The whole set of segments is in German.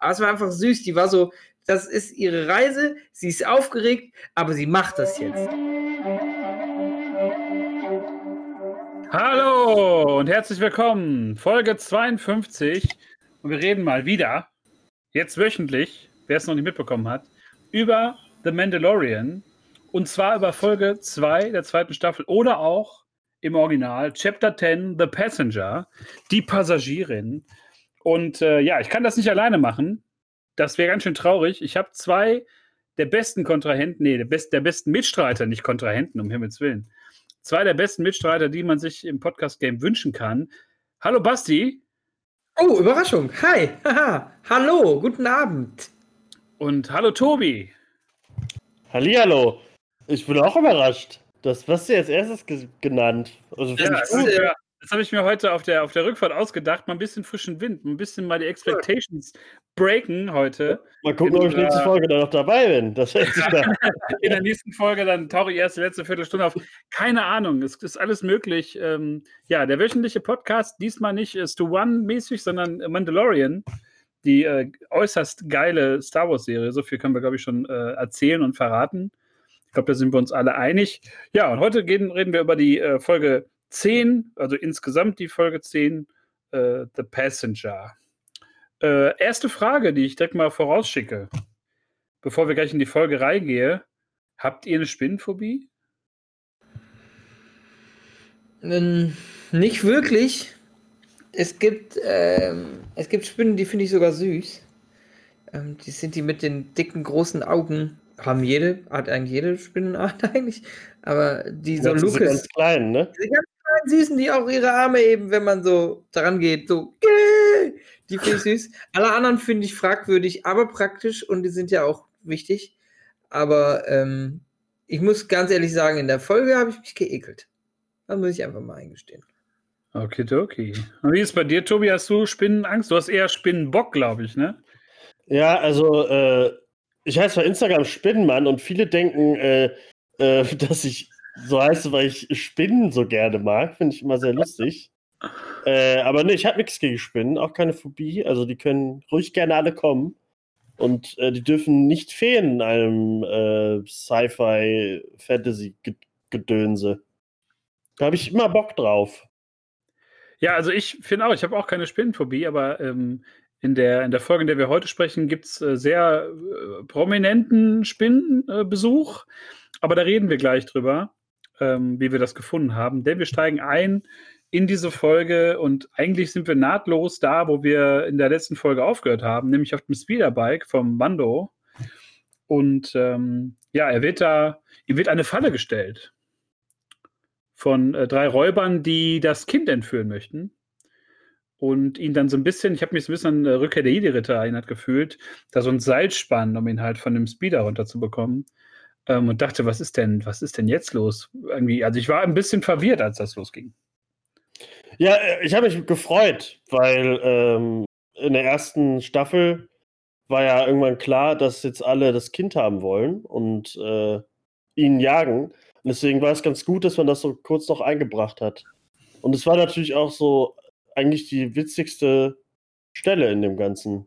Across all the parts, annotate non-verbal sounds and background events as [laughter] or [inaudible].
Aber es war einfach süß. Die war so, das ist ihre Reise, sie ist aufgeregt, aber sie macht das jetzt. Hallo und herzlich willkommen. Folge 52. Und wir reden mal wieder, jetzt wöchentlich, wer es noch nicht mitbekommen hat, über The Mandalorian. Und zwar über Folge 2 der zweiten Staffel oder auch im Original Chapter 10, The Passenger, die Passagierin. Und äh, ja, ich kann das nicht alleine machen. Das wäre ganz schön traurig. Ich habe zwei der besten Kontrahenten, nee, der, best, der besten Mitstreiter, nicht Kontrahenten, um Himmels Willen. Zwei der besten Mitstreiter, die man sich im Podcast-Game wünschen kann. Hallo Basti. Oh, Überraschung. Hi. [laughs] hallo, guten Abend. Und hallo Tobi. Hallihallo. Ich bin auch überrascht. Das wirst du jetzt erstes genannt. Also ja, ich gut. Ja, das habe ich mir heute auf der, auf der Rückfahrt ausgedacht. Mal ein bisschen frischen Wind, ein bisschen mal die Expectations breaken heute. Mal gucken, in, ob ich nächste Folge dann noch dabei bin. Das [laughs] in der nächsten Folge dann tauche ich erst die letzte Viertelstunde auf. Keine Ahnung, es ist alles möglich. Ähm, ja, der wöchentliche Podcast, diesmal nicht äh, Stu One-mäßig, sondern Mandalorian. Die äh, äußerst geile Star Wars-Serie. So viel können wir, glaube ich, schon äh, erzählen und verraten. Ich glaube, da sind wir uns alle einig. Ja, und heute gehen, reden wir über die äh, Folge 10, also insgesamt die Folge 10, äh, The Passenger. Äh, erste Frage, die ich direkt mal vorausschicke, bevor wir gleich in die Folge reingehe. Habt ihr eine Spinnenphobie? Ähm, nicht wirklich. Es gibt, ähm, es gibt Spinnen, die finde ich sogar süß. Ähm, die sind die mit den dicken, großen Augen haben jede, hat eigentlich jede Spinnenart [laughs] eigentlich, aber die so Lucas. Diese ganz kleinen, ne? Diese ganz kleinen Süßen, die auch ihre Arme eben, wenn man so dran geht, so, die finde ich süß. Alle anderen finde ich fragwürdig, aber praktisch und die sind ja auch wichtig. Aber ähm, ich muss ganz ehrlich sagen, in der Folge habe ich mich geekelt. Das muss ich einfach mal eingestehen. Okay, okay. Und wie ist es bei dir, Tobi? Hast du Spinnenangst? Du hast eher Spinnenbock, glaube ich, ne? Ja, also äh, ich heiße bei Instagram Spinnenmann und viele denken, äh, äh, [laughs] dass ich so heiße, weil ich Spinnen so gerne mag. Finde ich immer sehr lustig. Äh, aber ne, ich habe nichts gegen Spinnen, auch keine Phobie. Also die können ruhig gerne alle kommen. Und äh, die dürfen nicht fehlen in einem äh, Sci-Fi-Fantasy-Gedönse. Da habe ich immer Bock drauf. Ja, also ich finde auch, ich habe auch keine Spinnenphobie, aber ähm, in der, in der Folge, in der wir heute sprechen, gibt es äh, sehr äh, prominenten Spinnenbesuch. Aber da reden wir gleich drüber, ähm, wie wir das gefunden haben. Denn wir steigen ein in diese Folge und eigentlich sind wir nahtlos da, wo wir in der letzten Folge aufgehört haben, nämlich auf dem Speederbike vom Mando. Und ähm, ja, er wird da, ihm wird eine Falle gestellt von äh, drei Räubern, die das Kind entführen möchten und ihn dann so ein bisschen, ich habe mich so ein bisschen an äh, Rückkehr der Jedi-Ritter erinnert gefühlt, da so ein Seil spannen, um ihn halt von dem Speeder runterzubekommen. Ähm, und dachte, was ist denn, was ist denn jetzt los? Irgendwie, also ich war ein bisschen verwirrt, als das losging. Ja, äh, ich habe mich gefreut, weil ähm, in der ersten Staffel war ja irgendwann klar, dass jetzt alle das Kind haben wollen und äh, ihn jagen. Und deswegen war es ganz gut, dass man das so kurz noch eingebracht hat. Und es war natürlich auch so eigentlich die witzigste Stelle in dem ganzen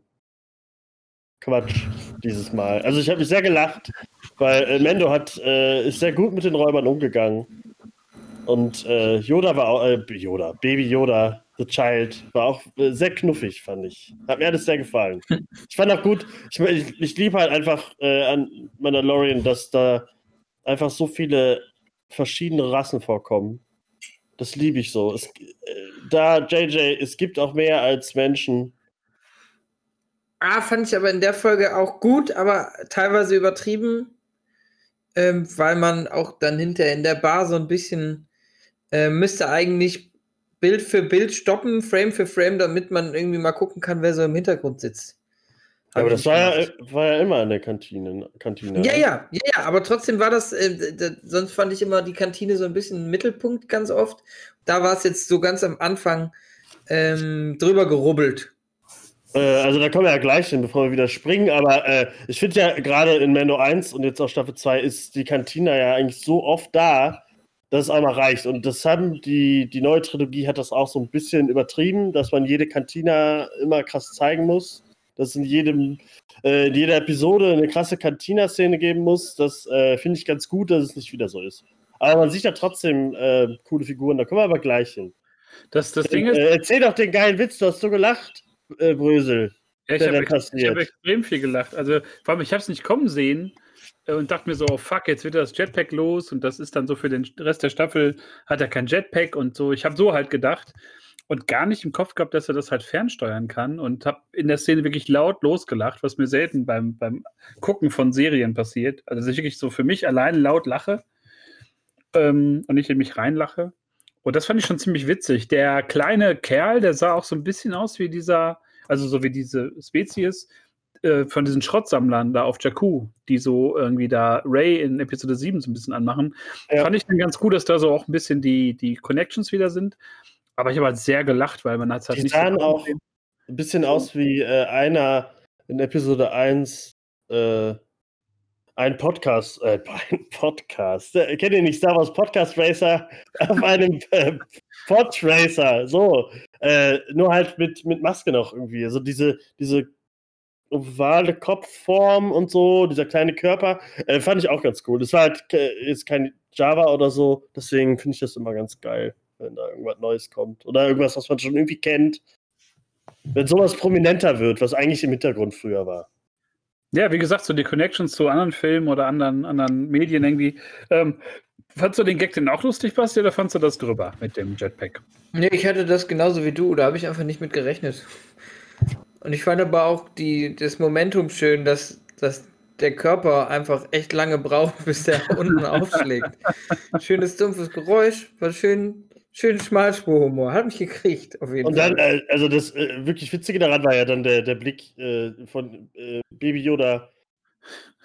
Quatsch dieses Mal. Also ich habe mich sehr gelacht, weil äh, Mendo hat, äh, ist sehr gut mit den Räubern umgegangen. Und äh, Yoda war auch, äh, Yoda, Baby Yoda, The Child, war auch äh, sehr knuffig, fand ich. Hat mir alles sehr gefallen. [laughs] Ich fand auch gut, ich, ich, ich liebe halt einfach äh, an Mandalorian, dass da einfach so viele verschiedene Rassen vorkommen. Das liebe ich so. Es, äh, da, JJ, es gibt auch mehr als Menschen. Ah, fand ich aber in der Folge auch gut, aber teilweise übertrieben, ähm, weil man auch dann hinterher in der Bar so ein bisschen äh, müsste eigentlich Bild für Bild stoppen, Frame für Frame, damit man irgendwie mal gucken kann, wer so im Hintergrund sitzt. Ja, aber das war ja, war ja, immer in der Kantine. Kantine ja, ja, ja, ja, aber trotzdem war das, äh, sonst fand ich immer die Kantine so ein bisschen Mittelpunkt ganz oft. Da war es jetzt so ganz am Anfang ähm, drüber gerubbelt. Äh, also da kommen wir ja gleich hin, bevor wir wieder springen, aber äh, ich finde ja gerade in Mando 1 und jetzt auch Staffel 2 ist die Kantine ja eigentlich so oft da, dass es einmal reicht. Und das haben die, die neue Trilogie hat das auch so ein bisschen übertrieben, dass man jede Kantina immer krass zeigen muss. dass es in jedem, äh, in jeder Episode eine krasse Cantina-Szene geben muss. Das äh, finde ich ganz gut, dass es nicht wieder so ist. Aber man sieht ja trotzdem äh, coole Figuren, da kommen wir aber gleich hin. Das, das Ding ist. Äh, erzähl doch den geilen Witz, du hast so gelacht, äh, Brösel. Ja, ich habe hab extrem viel gelacht. Also vor allem, ich habe es nicht kommen sehen äh, und dachte mir so, oh fuck, jetzt wird das Jetpack los und das ist dann so für den Rest der Staffel, hat er kein Jetpack und so. Ich habe so halt gedacht und gar nicht im Kopf gehabt, dass er das halt fernsteuern kann und habe in der Szene wirklich laut losgelacht, was mir selten beim, beim Gucken von Serien passiert. Also dass ich wirklich so für mich allein laut lache ähm, und nicht in mich reinlache. Und das fand ich schon ziemlich witzig. Der kleine Kerl, der sah auch so ein bisschen aus wie dieser, also so wie diese Spezies äh, von diesen Schrottsammlern da auf Jakku, die so irgendwie da Ray in Episode 7 so ein bisschen anmachen. Ja. Fand ich dann ganz gut, dass da so auch ein bisschen die, die Connections wieder sind. Aber ich habe halt sehr gelacht, weil man hat es halt die nicht sahen auch ein bisschen aus wie äh, einer in Episode 1 äh, ein Podcast, äh, [laughs] ein Podcast, äh, kennt ihr nicht Star Wars Podcast Racer [laughs] auf einem äh, Pod Racer, so, äh, nur halt mit, mit Maske noch irgendwie, also diese, diese ovale Kopfform und so, dieser kleine Körper, äh, fand ich auch ganz cool. Das war halt ist kein Java oder so, deswegen finde ich das immer ganz geil, wenn da irgendwas Neues kommt oder irgendwas, was man schon irgendwie kennt. Wenn sowas prominenter wird, was eigentlich im Hintergrund früher war. Ja, wie gesagt, so die Connections zu anderen Filmen oder anderen, anderen Medien irgendwie. Ähm, fandst du den Gag denn auch lustig, Basti, oder fandst du das drüber mit dem Jetpack? Nee, ich hatte das genauso wie du, da habe ich einfach nicht mit gerechnet. Und ich fand aber auch die, das Momentum schön, dass, dass der Körper einfach echt lange braucht, [laughs] bis der unten aufschlägt. Schönes, dumpfes Geräusch, war schön Schön Schmalspurhumor. Hat mich gekriegt, auf jeden Und Fall. Und dann, äh, also das äh, wirklich Witzige daran war ja dann der, der Blick äh, von äh, Baby Yoda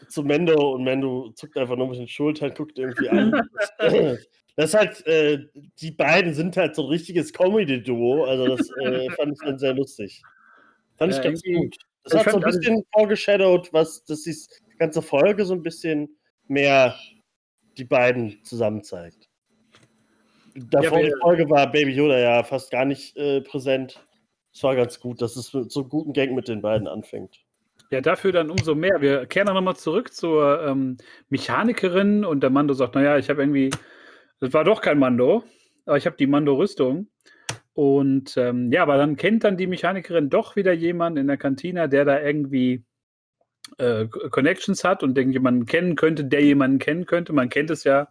zu Mendo und Mendo zuckt einfach nur mit den Schultern, guckt irgendwie an. [laughs] das ist halt, äh, die beiden sind halt so ein richtiges Comedy-Duo. Also das äh, [laughs] fand ich dann sehr lustig. Fand ja, ich ganz gut. Das hat so ein bisschen vorgeshadowed, was das die ganze Folge so ein bisschen mehr die beiden zusammen zeigt. Davor ja, Folge war Baby Yoda ja fast gar nicht äh, präsent. Es war ganz gut, dass es mit so einem guten Gang mit den beiden anfängt. Ja, dafür dann umso mehr. Wir kehren dann nochmal zurück zur ähm, Mechanikerin und der Mando sagt, naja, ich habe irgendwie, das war doch kein Mando, aber ich habe die Mando-Rüstung. Und ähm, ja, aber dann kennt dann die Mechanikerin doch wieder jemanden in der Kantine, der da irgendwie äh, Connections hat und irgendjemanden kennen könnte, der jemanden kennen könnte. Man kennt es ja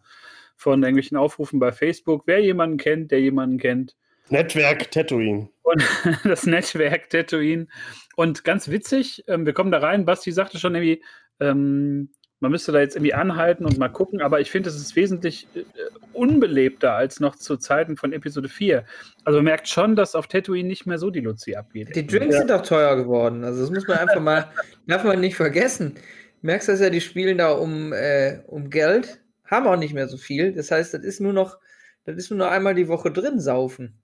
von irgendwelchen Aufrufen bei Facebook, wer jemanden kennt, der jemanden kennt. Netzwerk Tatooine. Und [laughs] das Netzwerk Tatooine. Und ganz witzig, ähm, wir kommen da rein, Basti sagte schon irgendwie, ähm, man müsste da jetzt irgendwie anhalten und mal gucken, aber ich finde, es ist wesentlich äh, unbelebter als noch zu Zeiten von Episode 4. Also man merkt schon, dass auf Tatooine nicht mehr so die Luzi abgeht. Die Drinks ja. sind auch teuer geworden. Also das muss man einfach mal, [laughs] darf man nicht vergessen. Merkst du das ja, die spielen da um, äh, um Geld haben auch nicht mehr so viel. Das heißt, das ist nur noch, das ist nur noch einmal die Woche drin saufen.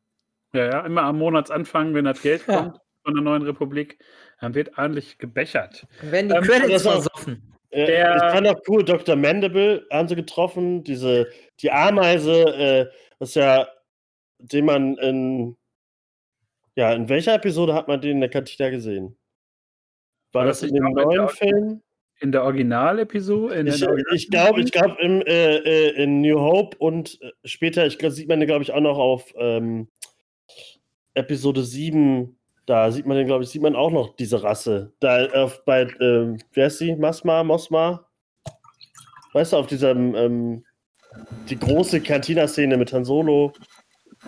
Ja, ja, immer am Monatsanfang, wenn das Geld ja. kommt von der neuen Republik, dann wird ordentlich gebechert. Werden die ähm, Credits versoffen. Der, ich fand auch cool, Dr. Mandible haben sie getroffen, diese, die Ameise, äh, was ja, den man in, ja, in welcher Episode hat man den in der Kantina gesehen? War, War das, das in dem neuen Film? In der Originalepisode? Ich, ich glaube, ich glaube äh, äh, in New Hope und äh, später, ich glaube, sieht man den, glaube ich, auch noch auf ähm, Episode 7. Da sieht man den, glaube ich, sieht man auch noch diese Rasse. Da auf, bei, äh, wer ist sie? Masma, Mosma? Weißt du, auf diesem, ähm, die große Cantina-Szene mit Han Solo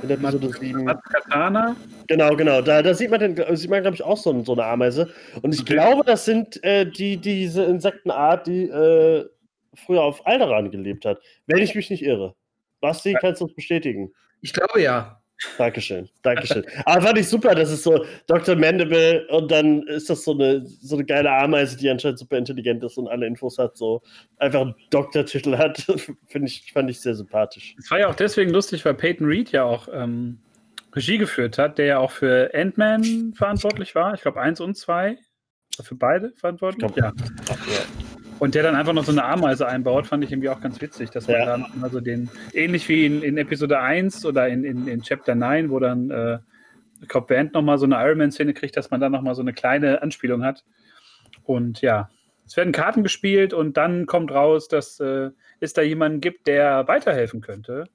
in der Episode 7. Katana? Genau, genau. Da, da sieht man, den, sieht man glaube ich, auch so, so, eine Ameise. Und ich okay. glaube, das sind äh, die, diese Insektenart, die äh, früher auf Alderan gelebt hat. Wenn ich mich nicht irre. Basti, kannst du das bestätigen? Ich glaube ja. Dankeschön, Dankeschön. Aber fand ich super, dass es so Dr. Mandible und dann ist das so eine, so eine geile Ameise, die anscheinend super intelligent ist und alle Infos hat, so einfach einen Doktortitel hat. [laughs] Finde ich, fand ich sehr sympathisch. Es war ja auch deswegen lustig, weil Peyton Reed ja auch ähm, Regie geführt hat, der ja auch für Ant-Man verantwortlich war. Ich glaube, eins und zwei. Für beide verantwortlich? Glaub, ja. Ach, ja. Und der dann einfach noch so eine Ameise einbaut, fand ich irgendwie auch ganz witzig, dass man ja. dann also den, ähnlich wie in, in Episode 1 oder in, in, in Chapter 9, wo dann äh, Cobb Band nochmal so eine Ironman-Szene kriegt, dass man dann nochmal so eine kleine Anspielung hat. Und ja, es werden Karten gespielt und dann kommt raus, dass äh, es da jemanden gibt, der weiterhelfen könnte.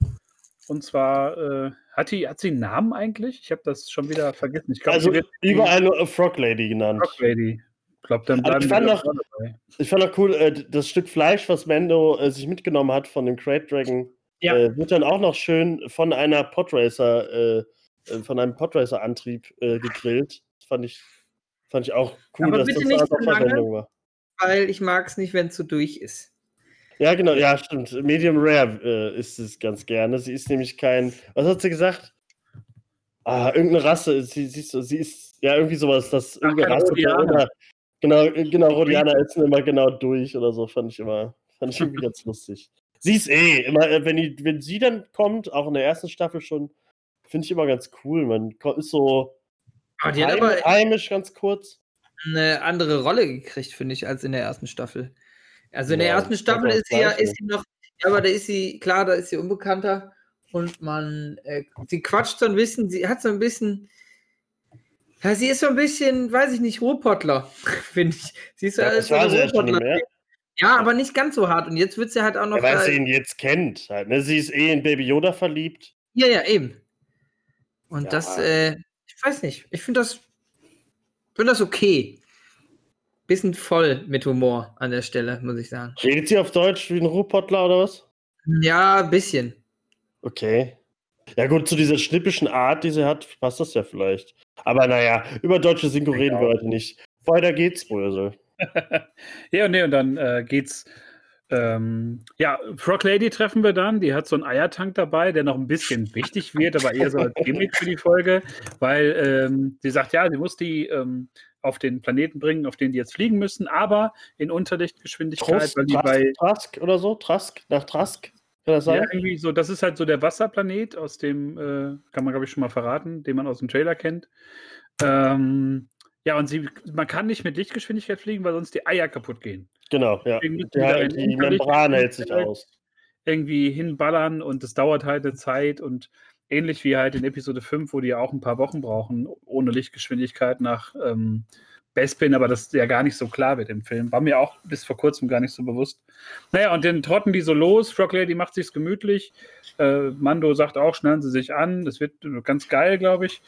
Und zwar äh, hat, die, hat sie einen Namen eigentlich? Ich habe das schon wieder vergessen. Ich glaub, also überall nur Frog Lady genannt. Frog Lady. Ich glaube, dann bleiben ich fand, noch, ich fand noch cool, äh, das Stück Fleisch, was Mando äh, sich mitgenommen hat von dem Crate Dragon, ja. äh, wird dann auch noch schön von einer Podracer, äh, äh, von einem Podracer-Antrieb äh, gegrillt. Das fand ich, fand ich auch cool, Aber dass das nicht so Verwendung war. Weil ich mag es nicht, wenn es zu so durch ist. Ja, genau, ja, stimmt. Medium Rare äh, ist es ganz gerne. Sie ist nämlich kein. Was hat sie gesagt? Ah, irgendeine Rasse. Sie, sie, ist, sie ist ja irgendwie sowas, dass Ach, irgendeine Rasse. Oder, genau, genau, Rodianer essen immer genau durch oder so. Fand ich immer, fand ich irgendwie ganz [laughs] lustig. Sie ist eh, immer, äh, wenn, die, wenn sie dann kommt, auch in der ersten Staffel schon, finde ich immer ganz cool. Man ist so aber die heim, hat aber heimisch ganz kurz. Eine andere Rolle gekriegt, finde ich, als in der ersten Staffel. Also in der ersten Staffel ist sie ja ist sie noch, ja, aber da ist sie, klar, da ist sie unbekannter und man, äh, sie quatscht so ein bisschen, sie hat so ein bisschen, ja, sie ist so ein bisschen, weiß ich nicht, Ruhrpottler, [laughs] finde ich. Sie ist so, ja, so eine Ruhrpottler. Ja, aber nicht ganz so hart. Und jetzt wird sie halt auch noch. Ja, weil sie ihn jetzt kennt. Halt, ne? Sie ist eh in Baby Yoda verliebt. Ja, ja, eben. Und ja. das, äh, ich weiß nicht. Ich finde das, finde das okay bisschen voll mit Humor an der Stelle, muss ich sagen. Redet sie auf Deutsch wie ein Ruhrpottler oder was? Ja, ein bisschen. Okay. Ja, gut, zu dieser schnippischen Art, die sie hat, passt das ja vielleicht. Aber naja, über deutsche Synchro reden wir heute nicht. Weiter geht's, Brösel. [laughs] ja, nee, und dann äh, geht's. Ähm, ja, Frog Lady treffen wir dann. Die hat so einen Eiertank dabei, der noch ein bisschen wichtig wird, aber eher so als [laughs] Gimmick für die Folge, weil ähm, sie sagt, ja, sie muss die ähm, auf den Planeten bringen, auf den die jetzt fliegen müssen, aber in Unterlichtgeschwindigkeit, Trust, weil die Trask, bei. Trask oder so? Trask? Nach Trask? Kann das sein? Ja, irgendwie so. Das ist halt so der Wasserplanet, aus dem, äh, kann man glaube ich schon mal verraten, den man aus dem Trailer kennt. Ähm, ja, und sie, man kann nicht mit Lichtgeschwindigkeit fliegen, weil sonst die Eier kaputt gehen. Genau, ja. ja die Membran hält sich aus. Irgendwie hinballern und es dauert halt eine Zeit und ähnlich wie halt in Episode 5, wo die ja auch ein paar Wochen brauchen, ohne Lichtgeschwindigkeit nach ähm, Bespin, aber das ja gar nicht so klar wird im Film. War mir auch bis vor kurzem gar nicht so bewusst. Naja, und dann trotten die so los. Frog Lady macht sich's gemütlich. Äh, Mando sagt auch, schnallen Sie sich an. Das wird ganz geil, glaube ich.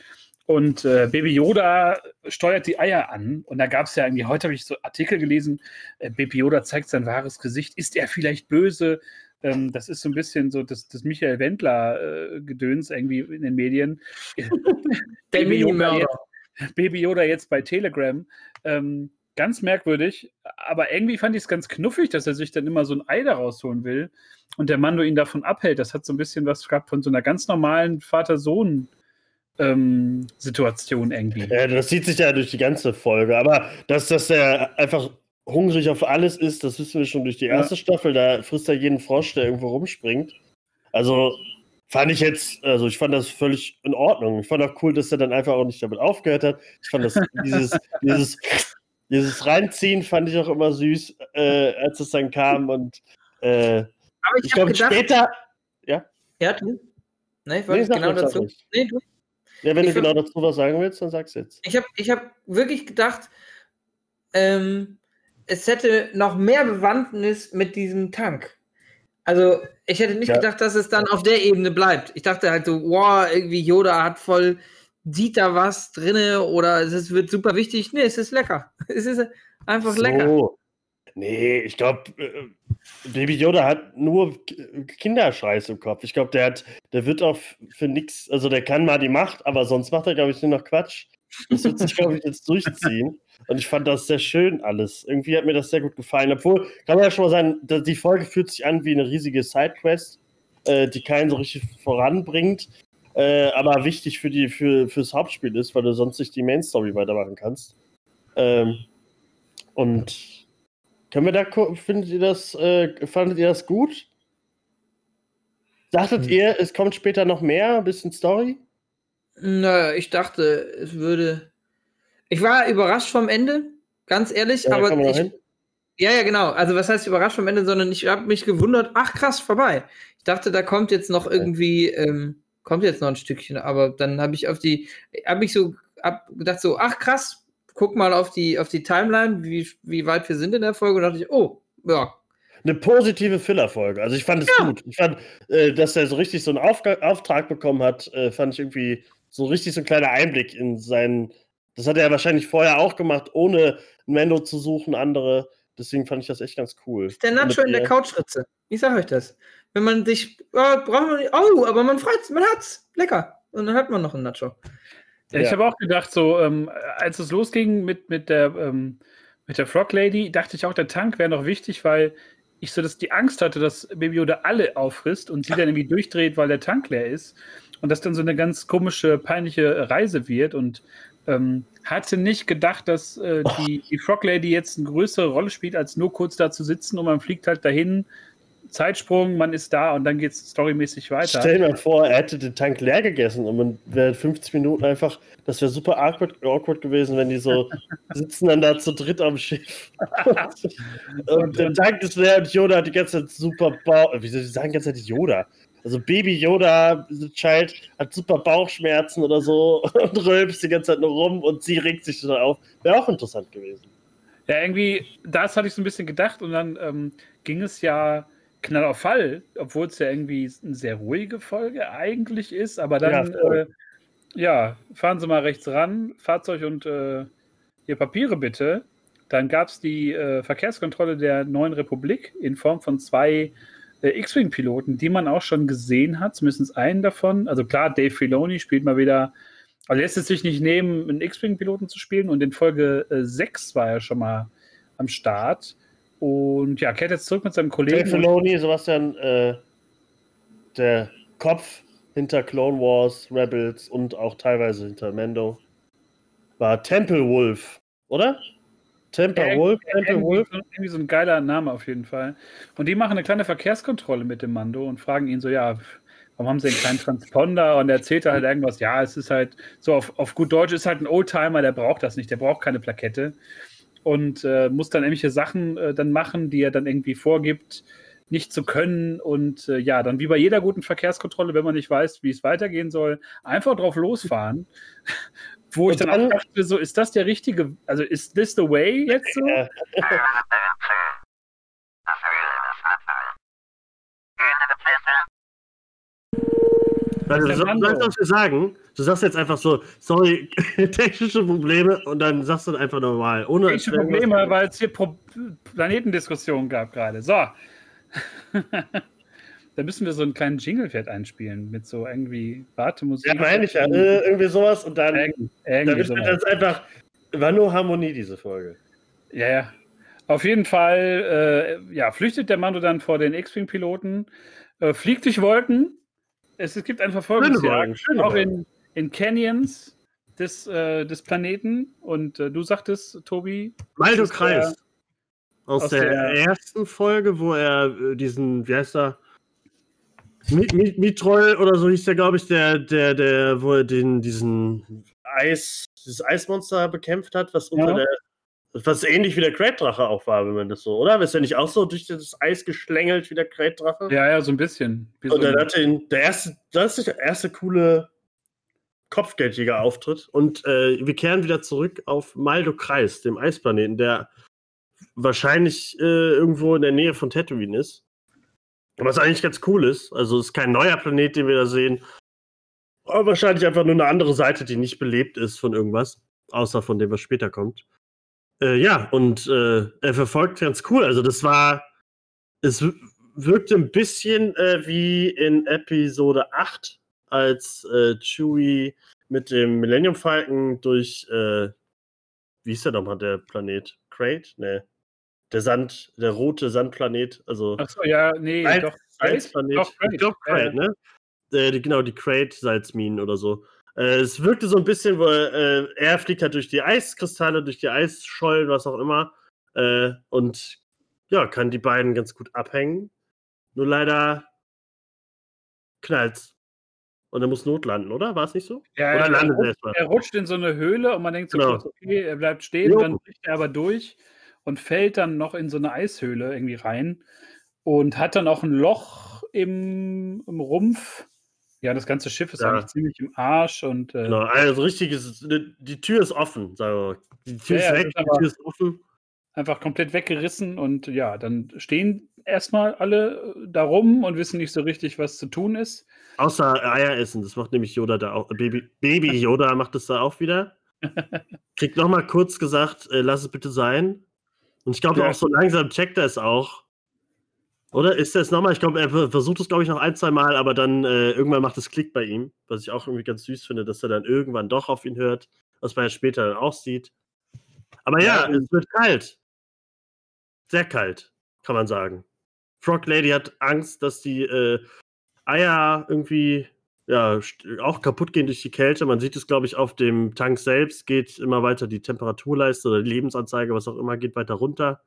Und äh, Baby Yoda steuert die Eier an. Und da gab es ja irgendwie, heute habe ich so Artikel gelesen, äh, Baby Yoda zeigt sein wahres Gesicht. Ist er vielleicht böse? Ähm, das ist so ein bisschen so das, das Michael Wendler-Gedöns äh, irgendwie in den Medien. [laughs] Baby, Yoda Baby Yoda jetzt bei Telegram. Ähm, ganz merkwürdig, aber irgendwie fand ich es ganz knuffig, dass er sich dann immer so ein Ei daraus holen will und der Mando ihn davon abhält. Das hat so ein bisschen was gehabt von so einer ganz normalen Vater-Sohn- ähm, Situation irgendwie. Ja, das zieht sich ja durch die ganze Folge, aber dass, dass er einfach hungrig auf alles ist, das wissen wir schon durch die erste ja. Staffel. Da frisst er jeden Frosch, der irgendwo rumspringt. Also fand ich jetzt, also ich fand das völlig in Ordnung. Ich fand auch cool, dass er dann einfach auch nicht damit aufgehört hat. Ich fand das, [laughs] dieses, dieses, dieses Reinziehen fand ich auch immer süß, äh, als es dann kam und äh, Aber ich, ich glaube später, ja? Ja, du? Nee, ich wollte nee, genau dazu. Nee, du? Ja, wenn ich du genau dazu was sagen willst, dann sag's jetzt. Ich habe ich hab wirklich gedacht, ähm, es hätte noch mehr Bewandtnis mit diesem Tank. Also, ich hätte nicht ja. gedacht, dass es dann auf der Ebene bleibt. Ich dachte halt so, wow, irgendwie Yoda hat voll, sieht da was drinne oder es wird super wichtig. Nee, es ist lecker. [laughs] Es ist einfach so. lecker. Nee, ich glaube, äh, Baby Yoda hat nur Kinderscheiß im Kopf. Ich glaube, der hat, der wird auch für nichts, also der kann mal die Macht, aber sonst macht er, glaube ich, nur noch Quatsch. Das wird sich, glaube ich, jetzt durchziehen. Und ich fand das sehr schön alles. Irgendwie hat mir das sehr gut gefallen. Obwohl, kann man ja schon mal sagen, die Folge fühlt sich an wie eine riesige Sidequest, äh, die keinen so richtig voranbringt, äh, aber wichtig für die, für, fürs Hauptspiel ist, weil du sonst nicht die Main Story weitermachen kannst. Ähm, und können wir da findet ihr das, äh, fandet ihr das gut? Dachtet hm. ihr, es kommt später noch mehr, ein bisschen Story? Naja, ich dachte, es würde ich war überrascht vom Ende, ganz ehrlich, ja, aber ich, ja, ja, genau. Also was heißt überrascht vom Ende, sondern ich habe mich gewundert, ach krass, vorbei. Ich dachte, da kommt jetzt noch irgendwie, ähm, kommt jetzt noch ein Stückchen, aber dann habe ich auf die, habe ich so hab gedacht so, ach krass, guck mal auf die, auf die Timeline, wie, wie weit wir sind in der Folge und dachte ich, oh, ja. Eine positive Filler-Folge. Also ich fand es ja. gut. Ich fand, äh, dass er so richtig so einen Aufga Auftrag bekommen hat, äh, fand ich irgendwie so richtig so ein kleiner Einblick in seinen. Das hat er wahrscheinlich vorher auch gemacht, ohne Mendo zu suchen, andere. Deswegen fand ich das echt ganz cool. Ist der Nacho in der Couchritze. Ich sag euch das. Wenn man sich, oh, braucht man nicht, oh, aber man freut man hat's. Lecker. Und dann hat man noch einen Nacho. Ja, ich habe auch gedacht, so, ähm, als es losging mit, mit, der, ähm, mit der Frog Lady, dachte ich auch, der Tank wäre noch wichtig, weil ich so dass die Angst hatte, dass Baby Yoda alle auffrisst und sie dann irgendwie durchdreht, weil der Tank leer ist. Und das dann so eine ganz komische, peinliche Reise wird. Und ähm, hatte nicht gedacht, dass äh, die, die Frog Lady jetzt eine größere Rolle spielt, als nur kurz da zu sitzen und man fliegt halt dahin, Zeitsprung, man ist da und dann geht es storymäßig weiter. Stell dir mal vor, er hätte den Tank leer gegessen und man wäre 50 Minuten einfach, das wäre super awkward, awkward, gewesen, wenn die so [laughs] sitzen dann da zu dritt am Schiff. [laughs] und der Tank ist leer und Yoda hat die ganze Zeit super Bauch. Wieso die sagen die ganze Zeit Yoda? Also Baby Yoda, Child, hat super Bauchschmerzen oder so [laughs] und rülpst die ganze Zeit nur rum und sie regt sich dann auf. Wäre auch interessant gewesen. Ja, irgendwie, das hatte ich so ein bisschen gedacht und dann ähm, ging es ja Knall auf Fall, obwohl es ja irgendwie eine sehr ruhige Folge eigentlich ist, aber dann, ja, äh, ja fahren Sie mal rechts ran, Fahrzeug und äh, Ihr Papiere bitte. Dann gab es die äh, Verkehrskontrolle der Neuen Republik in Form von zwei äh, X-Wing-Piloten, die man auch schon gesehen hat, zumindest einen davon. Also klar, Dave Filoni spielt mal wieder, also lässt es sich nicht nehmen, einen X-Wing-Piloten zu spielen und in Folge äh, 6 war er schon mal am Start. Und ja, kehrt jetzt zurück mit seinem Kollegen. Dave Filoni, Sebastian, äh, der Kopf hinter Clone Wars, Rebels und auch teilweise hinter Mando, war Temple Wolf, oder? Temple ja, Wolf, irgendwie, Wolf. Irgendwie so ein geiler Name auf jeden Fall. Und die machen eine kleine Verkehrskontrolle mit dem Mando und fragen ihn so, ja, warum haben sie einen kleinen Transponder? Und er erzählt halt irgendwas, ja, es ist halt so auf, auf gut Deutsch ist halt ein Oldtimer, der braucht das nicht, der braucht keine Plakette und äh, muss dann irgendwelche Sachen äh, dann machen, die er dann irgendwie vorgibt, nicht zu können. Und äh, ja, dann wie bei jeder guten Verkehrskontrolle, wenn man nicht weiß, wie es weitergehen soll, einfach drauf losfahren. Wo und ich dann, dann auch dachte, so, ist das der richtige, also ist this the way jetzt so? Weil du, so, weißt, was wir sagen? Du sagst jetzt einfach so, sorry, [laughs] technische Probleme und dann sagst du einfach normal. Ohne technische Probleme, weil es hier Pro Planetendiskussionen gab gerade. So. [laughs] da müssen wir so einen kleinen Jingle-Pferd einspielen mit so irgendwie Wartemusik. Ja, meine ich ja. Äh, irgendwie sowas und dann, Irgend, dann ist das einfach, war nur Harmonie, diese Folge. Ja, ja. Auf jeden Fall, äh, ja, flüchtet der Mando dann vor den X-Wing-Piloten, äh, fliegt durch Wolken, es, es gibt eine Verfolgungsjagd, auch in, in Canyons des, äh, des Planeten. Und äh, du sagtest, Tobi. Maldo Kreis. aus, aus der, der, ersten Folge, wo er äh, diesen, wie heißt er? Mitroll oder so hieß der, glaube ich, der, der, der, wo er den, diesen Eis, dieses Eismonster bekämpft hat, was unter ja. der was ähnlich wie der Crate-Drache auch war, wenn man das so, oder? Ist er nicht auch so durch das Eis geschlängelt wie der Crate-Drache? Ja, ja, so ein bisschen. Wie und dann hatte ihn, der erste, das ist der erste coole Kopfgeldjäger-Auftritt. Und äh, wir kehren wieder zurück auf Maldo Kreis, dem Eisplaneten, der wahrscheinlich äh, irgendwo in der Nähe von Tatooine ist. Was eigentlich ganz cool ist. Also es ist kein neuer Planet, den wir da sehen. Aber wahrscheinlich einfach nur eine andere Seite, die nicht belebt ist von irgendwas. Außer von dem, was später kommt. Äh, ja, und äh, er verfolgt ganz cool. Also das war, es wirkte ein bisschen äh, wie in Episode 8, als äh, Chewie mit dem Millennium Falcon durch, äh, wie hieß der nochmal, der Planet? Crate? Nee. Der Sand, der rote Sandplanet. Also Achso, ja, nee, Salz, doch. Salzplanet. Doch, Crate. Glaube Crate, ne? Äh, genau, die Crate-Salzminen oder so. Äh, es wirkte so ein bisschen, wo äh, er fliegt halt durch die Eiskristalle, durch die Eisschollen, was auch immer. Äh, und ja, kann die beiden ganz gut abhängen. Nur leider knallt's. Und er muss notlanden, oder? War es nicht so? Ja, oder landet er, rutscht, er rutscht in so eine Höhle und man denkt so genau. kurz, okay, er bleibt stehen, jo. dann bricht er aber durch und fällt dann noch in so eine Eishöhle irgendwie rein und hat dann auch ein Loch im, im Rumpf Ja, das ganze Schiff ist Ja. eigentlich ziemlich im Arsch und äh, Genau, also richtig ist, die Tür ist offen, sagen wir. Die Tür Ja, ist weg, die Tür ist offen. einfach komplett weggerissen und ja, dann stehen erstmal alle äh, da rum und wissen nicht so richtig, was zu tun ist. Außer Eier essen, das macht nämlich Yoda da auch. Baby, Baby [laughs] Yoda macht das da auch wieder. [laughs] Kriegt nochmal kurz gesagt, äh, lass es bitte sein. Und ich glaube Ja. auch so langsam checkt er es auch. Oder ist er es nochmal? Ich glaube, er ver- versucht es, glaube ich, noch ein, zwei Mal, aber dann äh, irgendwann macht es Klick bei ihm, was ich auch irgendwie ganz süß finde, dass er dann irgendwann doch auf ihn hört, was man ja später dann auch sieht. Aber ja, Ja, es wird kalt. Sehr kalt, kann man sagen. Frog Lady hat Angst, dass die äh, Eier irgendwie ja, auch kaputt gehen durch die Kälte. Man sieht es, glaube ich, auf dem Tank selbst, geht immer weiter die Temperaturleiste oder die Lebensanzeige, was auch immer, geht weiter runter.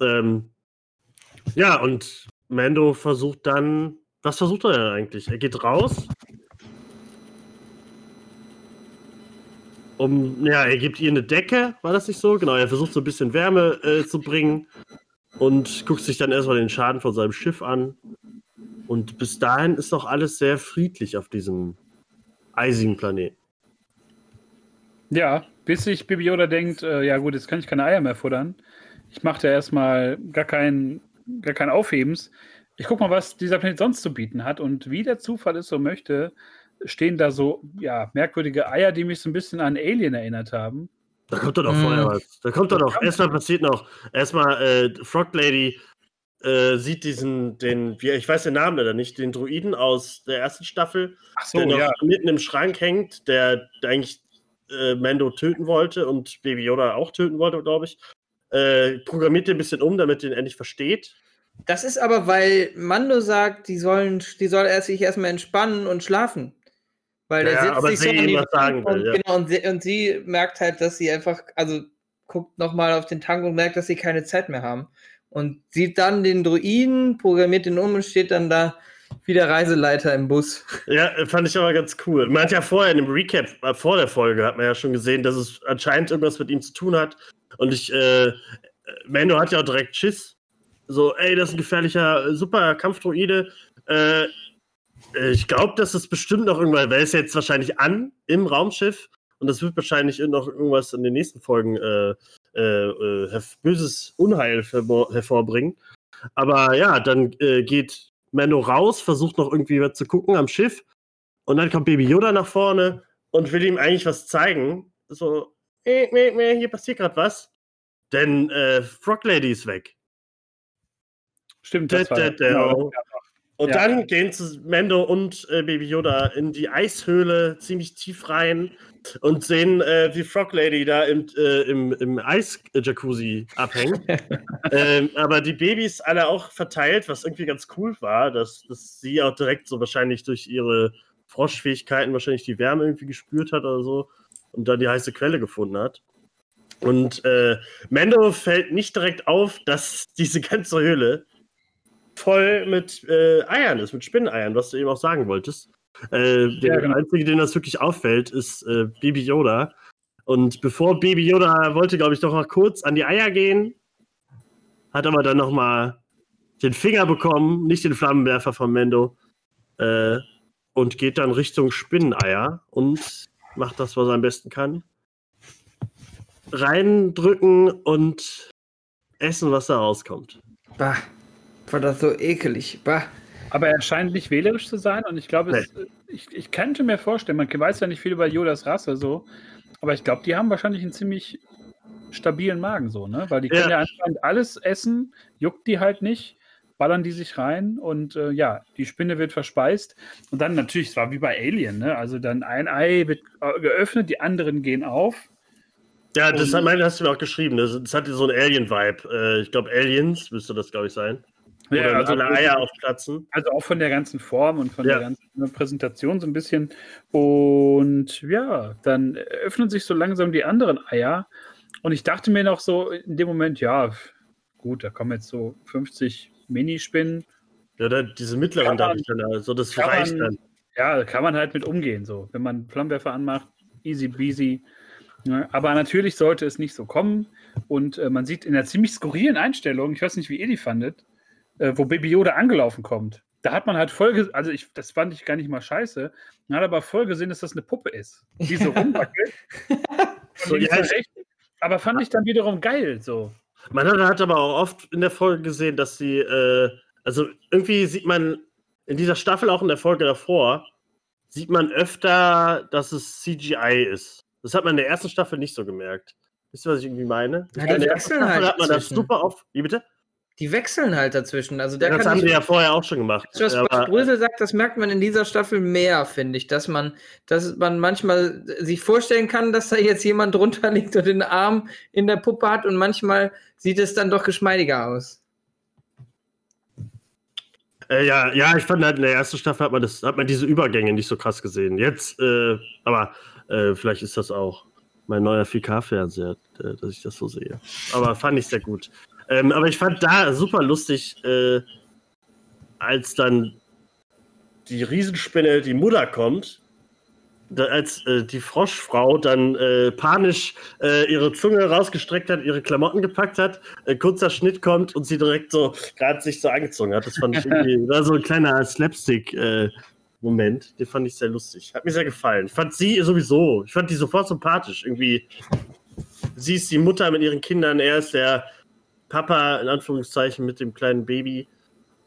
Ähm, ja, und Mando versucht dann, was versucht er denn eigentlich? Er geht raus. Um, ja, er gibt ihr eine Decke, war das nicht so? Genau, er versucht so ein bisschen Wärme äh, zu bringen und guckt sich dann erstmal den Schaden von seinem Schiff an. Und bis dahin ist noch alles sehr friedlich auf diesem eisigen Planeten. Ja, bis sich Baby Yoda denkt, äh, ja gut, jetzt kann ich keine Eier mehr futtern. Ich mache da erstmal gar kein, gar kein Aufhebens. Ich guck mal, was dieser Planet sonst zu bieten hat. Und wie der Zufall es so möchte, stehen da so ja, merkwürdige Eier, die mich so ein bisschen an Alien erinnert haben. Da kommt doch noch Mm. vorher was. Da kommt doch noch. Erstmal passiert noch. Erstmal, äh, Frog Lady äh, sieht diesen, den, wie, ich weiß den Namen leider nicht, den Druiden aus der ersten Staffel, Ach so, der noch ja. mitten im Schrank hängt, der, der eigentlich äh, Mando töten wollte und Baby Yoda auch töten wollte, glaube ich. Äh, programmiert den ein bisschen um, damit den endlich versteht. Das ist aber, weil Mando sagt, die sollen, die soll erst sich erstmal entspannen und schlafen. Weil der Ja, sitzt aber sich so sie an sagen will, und, ja. genau, und, sie, und sie merkt halt, dass sie einfach, also guckt nochmal auf den Tank und merkt, dass sie keine Zeit mehr haben. Und sieht dann den Druiden, programmiert den um und steht dann da wie der Reiseleiter im Bus. Ja, äh, fand ich aber ganz cool. Man hat ja vorher in dem Recap, äh, vor der Folge, hat man ja schon gesehen, dass es anscheinend irgendwas mit ihm zu tun hat. Und ich, äh, Mando hat ja auch direkt Schiss. So, ey, das ist ein gefährlicher, äh, super Kampfdroide. Äh, äh, ich glaube, dass es bestimmt noch irgendwann, weil es jetzt wahrscheinlich an im Raumschiff und das wird wahrscheinlich noch irgendwas in den nächsten Folgen äh, äh, äh, böses Unheil hervor- hervorbringen. Aber ja, dann äh, geht Mando raus, versucht noch irgendwie was zu gucken am Schiff und dann kommt Baby Yoda nach vorne und will ihm eigentlich was zeigen. So, äh, äh, äh, hier passiert gerade was. Denn äh, Frog Lady ist weg. Stimmt, das Da, da, da. genau. Und Ja. dann gehen zu Mando und äh, Baby Yoda in die Eishöhle ziemlich tief rein und sehen, äh, wie Frog Lady da im, äh, im, im Eis-Jacuzzi abhängt. [laughs] ähm, aber die Babys alle auch verteilt, was irgendwie ganz cool war, dass, dass sie auch direkt so wahrscheinlich durch ihre Froschfähigkeiten wahrscheinlich die Wärme irgendwie gespürt hat oder so und dann die heiße Quelle gefunden hat. Und äh, Mando fällt nicht direkt auf, dass [laughs] diese ganze Höhle voll mit äh, Eiern ist, mit Spinneneiern, was du eben auch sagen wolltest. Äh, der Ja, genau. einzige, dem das wirklich auffällt, ist äh, Baby Yoda. Und bevor Baby Yoda wollte, glaube ich, doch noch kurz an die Eier gehen, hat aber dann noch mal den Finger bekommen, nicht den Flammenwerfer von Mendo, äh, und geht dann Richtung Spinneneier und macht das, was er am besten kann. Reindrücken und essen, was da rauskommt. Bah, war das so ekelig. Bah. Aber er scheint nicht wählerisch zu sein und ich glaube, es, ich, ich könnte mir vorstellen, man weiß ja nicht viel über Yodas Rasse so, aber ich glaube, die haben wahrscheinlich einen ziemlich stabilen Magen so, ne? Weil die können Ja. ja, anscheinend alles essen, juckt die halt nicht, ballern die sich rein und äh, ja, die Spinne wird verspeist und dann natürlich, es war wie bei Alien, ne? Also dann ein Ei wird äh, geöffnet, die anderen gehen auf. Ja, das hat, meine, hast du mir auch geschrieben. Das, das hatte so einen Alien-Vibe. Äh, ich glaube, Aliens müsste das, glaube ich, sein. Oder Ja, also- alle Eier aufplatzen. Also auch von der ganzen Form und von Ja. der ganzen ne, Präsentation so ein bisschen. Und ja, dann öffnen sich so langsam die anderen Eier. Und ich dachte mir noch so in dem Moment, ja, gut, da kommen jetzt so 50 Minispinnen. Ja, da, diese mittleren ich dann, also das reicht man- dann. Ja, da kann man halt mit umgehen. So, wenn man Flammenwerfer anmacht, easy peasy. Ja, aber natürlich sollte es nicht so kommen. Und äh, man sieht in einer ziemlich skurrilen Einstellung, ich weiß nicht, wie ihr die fandet, äh, wo Baby Yoda angelaufen kommt. da hat man halt voll, also ich, das fand ich gar nicht mal scheiße. Man hat aber voll gesehen, dass das eine Puppe ist, die so [laughs] rumwackelt. [laughs] so, ja, echt, aber fand ich dann wiederum geil, so. Man hat aber auch oft in der Folge gesehen, dass sie, äh, also irgendwie sieht man in dieser Staffel, auch in der Folge davor, sieht man öfter, dass es CGI ist. Das hat man in der ersten Staffel nicht so gemerkt. Wisst ihr, was ich irgendwie meine? Ja, in der ersten Staffel halt hat man das super auf. Wie bitte? Die wechseln halt dazwischen. Also der ja, das haben wir ja vorher auch schon gemacht. Was ja, Brösel sagt, das merkt man in dieser Staffel mehr, finde ich, dass man, dass man manchmal sich vorstellen kann, dass da jetzt jemand drunter [laughs] liegt und den Arm in der Puppe hat und manchmal sieht es dann doch geschmeidiger aus. Äh, ja, ja, ich fand halt in der ersten Staffel hat man das, hat man diese Übergänge nicht so krass gesehen. Jetzt, äh, aber äh, vielleicht ist das auch mein neuer 4K-Fernseher, äh, dass ich das so sehe. Aber fand ich sehr gut. Ähm, aber ich fand da super lustig, äh, als dann die Riesenspinne, die Mutter kommt, da, als äh, die Froschfrau dann äh, panisch äh, ihre Zunge rausgestreckt hat, ihre Klamotten gepackt hat, äh, kurzer Schnitt kommt und sie direkt so gerade sich so angezogen hat. Das fand ich irgendwie, [laughs] war so ein kleiner Slapstick-Moment. Äh, Den fand ich sehr lustig. Hat mir sehr gefallen. Ich fand sie sowieso, ich fand die sofort sympathisch. Irgendwie, sie ist die Mutter mit ihren Kindern, er ist der Papa, in Anführungszeichen, mit dem kleinen Baby,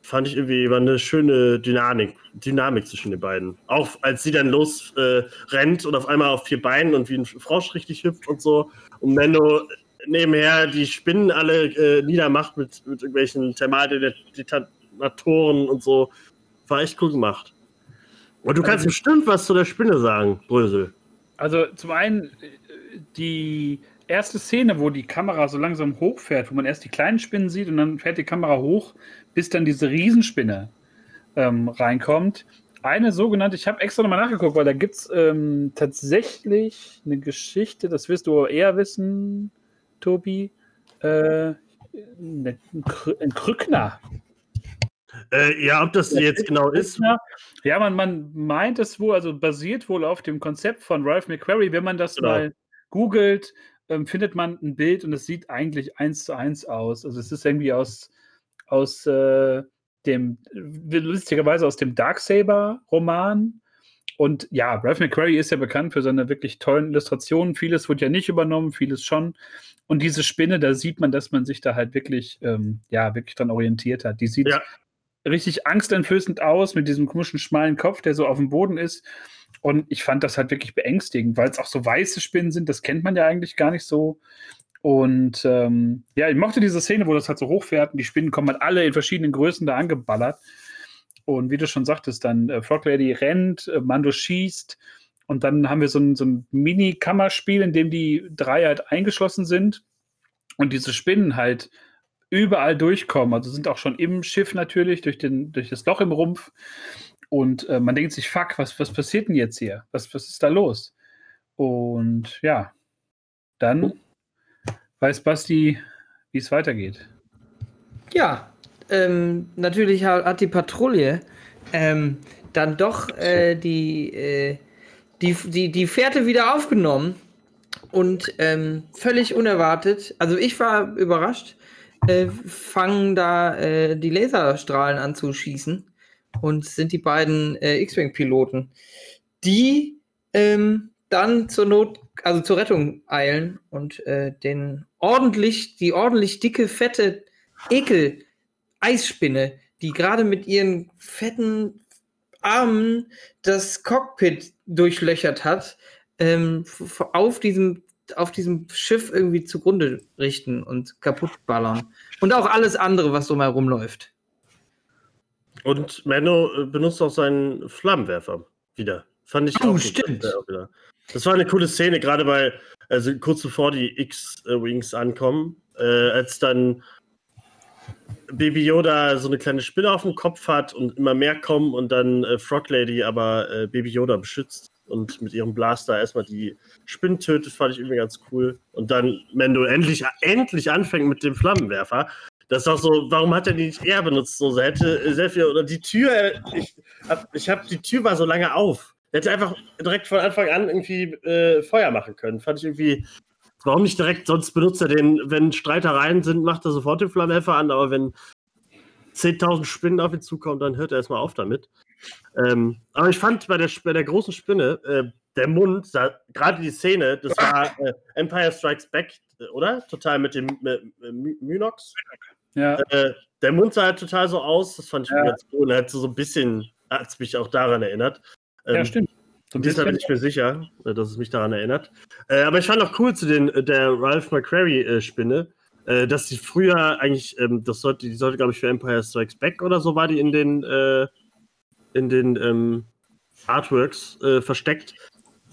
fand ich irgendwie war eine schöne Dynamik, Dynamik zwischen den beiden. Auch als sie dann los äh, rennt und auf einmal auf vier Beinen und wie ein Frosch richtig hüpft und so. Und Menno nebenher die Spinnen alle äh, niedermacht mit, mit irgendwelchen Thermaldetonatoren und so. War echt cool gemacht. Und du kannst also, bestimmt was zu der Spinne sagen, Brösel. Also zum einen, die erste Szene, wo die Kamera so langsam hochfährt, wo man erst die kleinen Spinnen sieht und dann fährt die Kamera hoch, bis dann diese Riesenspinne ähm, reinkommt. Eine sogenannte, ich habe extra nochmal nachgeguckt, weil da gibt es ähm, tatsächlich eine Geschichte, das wirst du eher wissen, Tobi. Äh, ein, ein Krückner. Äh, ja, ob das jetzt genau ist. Ja, man, man meint es wohl, also basiert wohl auf dem Konzept von Ralph McQuarrie, wenn man das genau. mal googelt, ähm, findet man ein Bild und es sieht eigentlich eins zu eins aus. Also es ist irgendwie aus, aus äh, dem, lustigerweise aus dem Darksaber-Roman. Und ja, Ralph McQuarrie ist ja bekannt für seine wirklich tollen Illustrationen. Vieles wurde ja nicht übernommen, vieles schon. Und diese Spinne, da sieht man, dass man sich da halt wirklich, ähm, ja, wirklich dran orientiert hat. Die sieht ja. Richtig angsteinflößend aus mit diesem komischen schmalen Kopf, der so auf dem Boden ist. Und ich fand das halt wirklich beängstigend, weil es auch so weiße Spinnen sind. Das kennt man ja eigentlich gar nicht so. Und ähm, ja, ich mochte diese Szene, wo das halt so hochfährt und die Spinnen kommen halt alle in verschiedenen Größen da angeballert. Und wie du schon sagtest, dann äh, Frog Lady rennt, äh, Mando schießt und dann haben wir so ein, so ein Mini-Kammerspiel, in dem die drei halt eingeschlossen sind und diese Spinnen halt überall durchkommen. Also sind auch schon im Schiff natürlich, durch, den, durch das Loch im Rumpf. Und äh, man denkt sich, fuck, was, was passiert denn jetzt hier? Was, was ist da los? Und ja, dann weiß Basti, wie es weitergeht. Ja, ähm, natürlich hat die Patrouille ähm, dann doch äh, die, äh, die, die, die Fährte wieder aufgenommen und ähm, völlig unerwartet, also ich war überrascht, äh, fangen da äh, die Laserstrahlen an zu schießen und sind die beiden äh, X-Wing-Piloten, die ähm, dann zur Not, also zur Rettung eilen und äh, den ordentlich, die ordentlich dicke, fette Ekel-Eisspinne, die gerade mit ihren fetten Armen das Cockpit durchlöchert hat, ähm, auf diesem auf diesem Schiff irgendwie zugrunde richten und kaputt ballern. Und auch alles andere, was so mal rumläuft. Und Menno äh, benutzt auch seinen Flammenwerfer wieder. Fand ich oh, auch stimmt. Wieder. Das war eine coole Szene, gerade weil, also kurz bevor die X-Wings ankommen, äh, als dann Baby Yoda so eine kleine Spinne auf dem Kopf hat und immer mehr kommen und dann äh, Frog Lady aber äh, Baby Yoda beschützt und mit ihrem Blaster erstmal die Spinnen tötet, fand ich irgendwie ganz cool. Und dann Mendo endlich, endlich anfängt mit dem Flammenwerfer. Das ist auch so, warum hat er die nicht eher benutzt? So, er hätte sehr viel, oder die Tür, ich hab, ich hab, die Tür war so lange auf. Er hätte einfach direkt von Anfang an irgendwie äh, Feuer machen können. Fand ich irgendwie, warum nicht direkt, sonst benutzt er den, wenn Streitereien sind, macht er sofort den Flammenhelfer an, aber wenn 10.000 Spinnen auf ihn zukommen, dann hört er erstmal auf damit. Ähm, aber ich fand bei der, bei der großen Spinne, äh, der Mund, gerade die Szene, das war äh, Empire Strikes Back, äh, oder? Total mit dem Mynox. Ja. Äh, der Mund sah halt total so aus, das fand ich ja. ganz cool. Er hat so, ein bisschen, hat es mich auch daran erinnert. Ähm, ja, stimmt. So diesmal bin ich mir sicher, äh, dass es mich daran erinnert. Äh, aber ich fand auch cool zu den, der Ralph McQuarrie-Spinne, äh, dass die früher eigentlich, ähm, das sollte, die sollte, glaube ich, für Empire Strikes Back oder so war die in den, äh, in den ähm, Artworks äh, versteckt.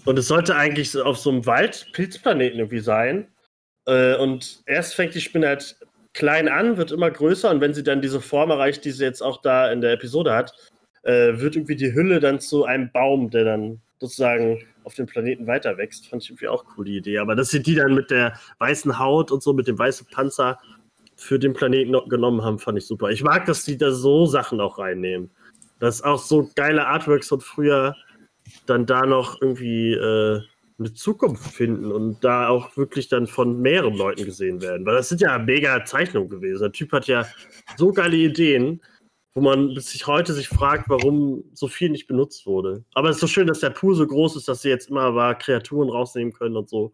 Und es sollte eigentlich auf so einem Wald-Pilzplaneten irgendwie sein. Äh, und erst fängt die Spinne halt klein an, wird immer größer und wenn sie dann diese Form erreicht, die sie jetzt auch da in der Episode hat, äh, wird irgendwie die Hülle dann zu einem Baum, der dann sozusagen auf dem Planeten weiter wächst. Fand ich irgendwie auch cool, die Idee. Aber dass sie die dann mit der weißen Haut und so, mit dem weißen Panzer für den Planeten genommen haben, fand ich super. Ich mag, dass die da so Sachen auch reinnehmen. Dass auch so geile Artworks von früher dann da noch irgendwie äh, eine Zukunft finden und da auch wirklich dann von mehreren Leuten gesehen werden. Weil das sind ja mega Zeichnungen gewesen. Der Typ hat ja so geile Ideen wo man sich heute sich fragt, warum so viel nicht benutzt wurde. Aber es ist so schön, dass der Pool so groß ist, dass sie jetzt immer aber Kreaturen rausnehmen können und so.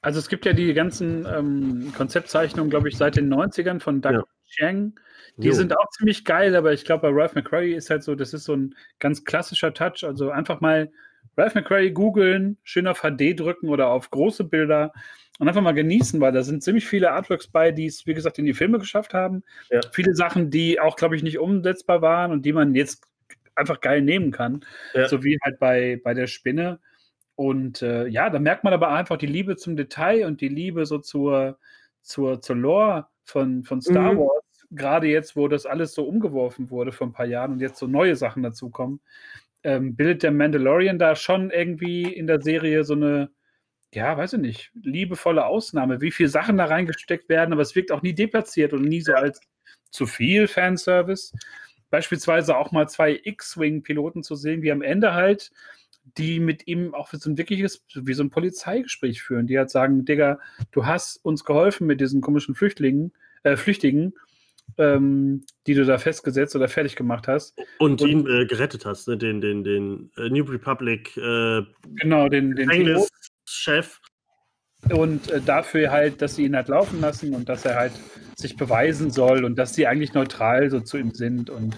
Also es gibt ja die ganzen ähm, Konzeptzeichnungen, glaube ich, seit den 90ern von Doug ja. Chiang. Die jo. sind auch ziemlich geil, aber ich glaube, bei Ralph McCrary ist halt so, das ist so ein ganz klassischer Touch. Also einfach mal Ralph McCrary googeln, schön auf HD drücken oder auf große Bilder und einfach mal genießen, weil da sind ziemlich viele Artworks bei, die es, wie gesagt, in die Filme geschafft haben. Ja. Viele Sachen, die auch, glaube ich, nicht umsetzbar waren und die man jetzt einfach geil nehmen kann. Ja. So wie halt bei, bei der Spinne. Und äh, ja, da merkt man aber einfach die Liebe zum Detail und die Liebe so zur, zur, zur Lore von, von Star mhm. Wars. Gerade jetzt, wo das alles so umgeworfen wurde vor ein paar Jahren und jetzt so neue Sachen dazukommen, ähm, bildet der Mandalorian da schon irgendwie in der Serie so eine, ja, weiß ich nicht, liebevolle Ausnahme, wie viele Sachen da reingesteckt werden, aber es wirkt auch nie deplatziert und nie so als zu viel Fanservice. Beispielsweise auch mal zwei X-Wing-Piloten zu sehen, wie am Ende halt, die mit ihm auch so ein wirkliches, wie so ein Polizeigespräch führen, die halt sagen, Digga, du hast uns geholfen mit diesen komischen Flüchtlingen, äh, Flüchtigen, ähm, die du da festgesetzt oder fertig gemacht hast. Und, und ihn äh, gerettet hast, ne? den, den, den äh, New Republic äh, genau, den, den Chef. Und äh, dafür halt, dass sie ihn halt laufen lassen und dass er halt sich beweisen soll und dass sie eigentlich neutral so zu ihm sind und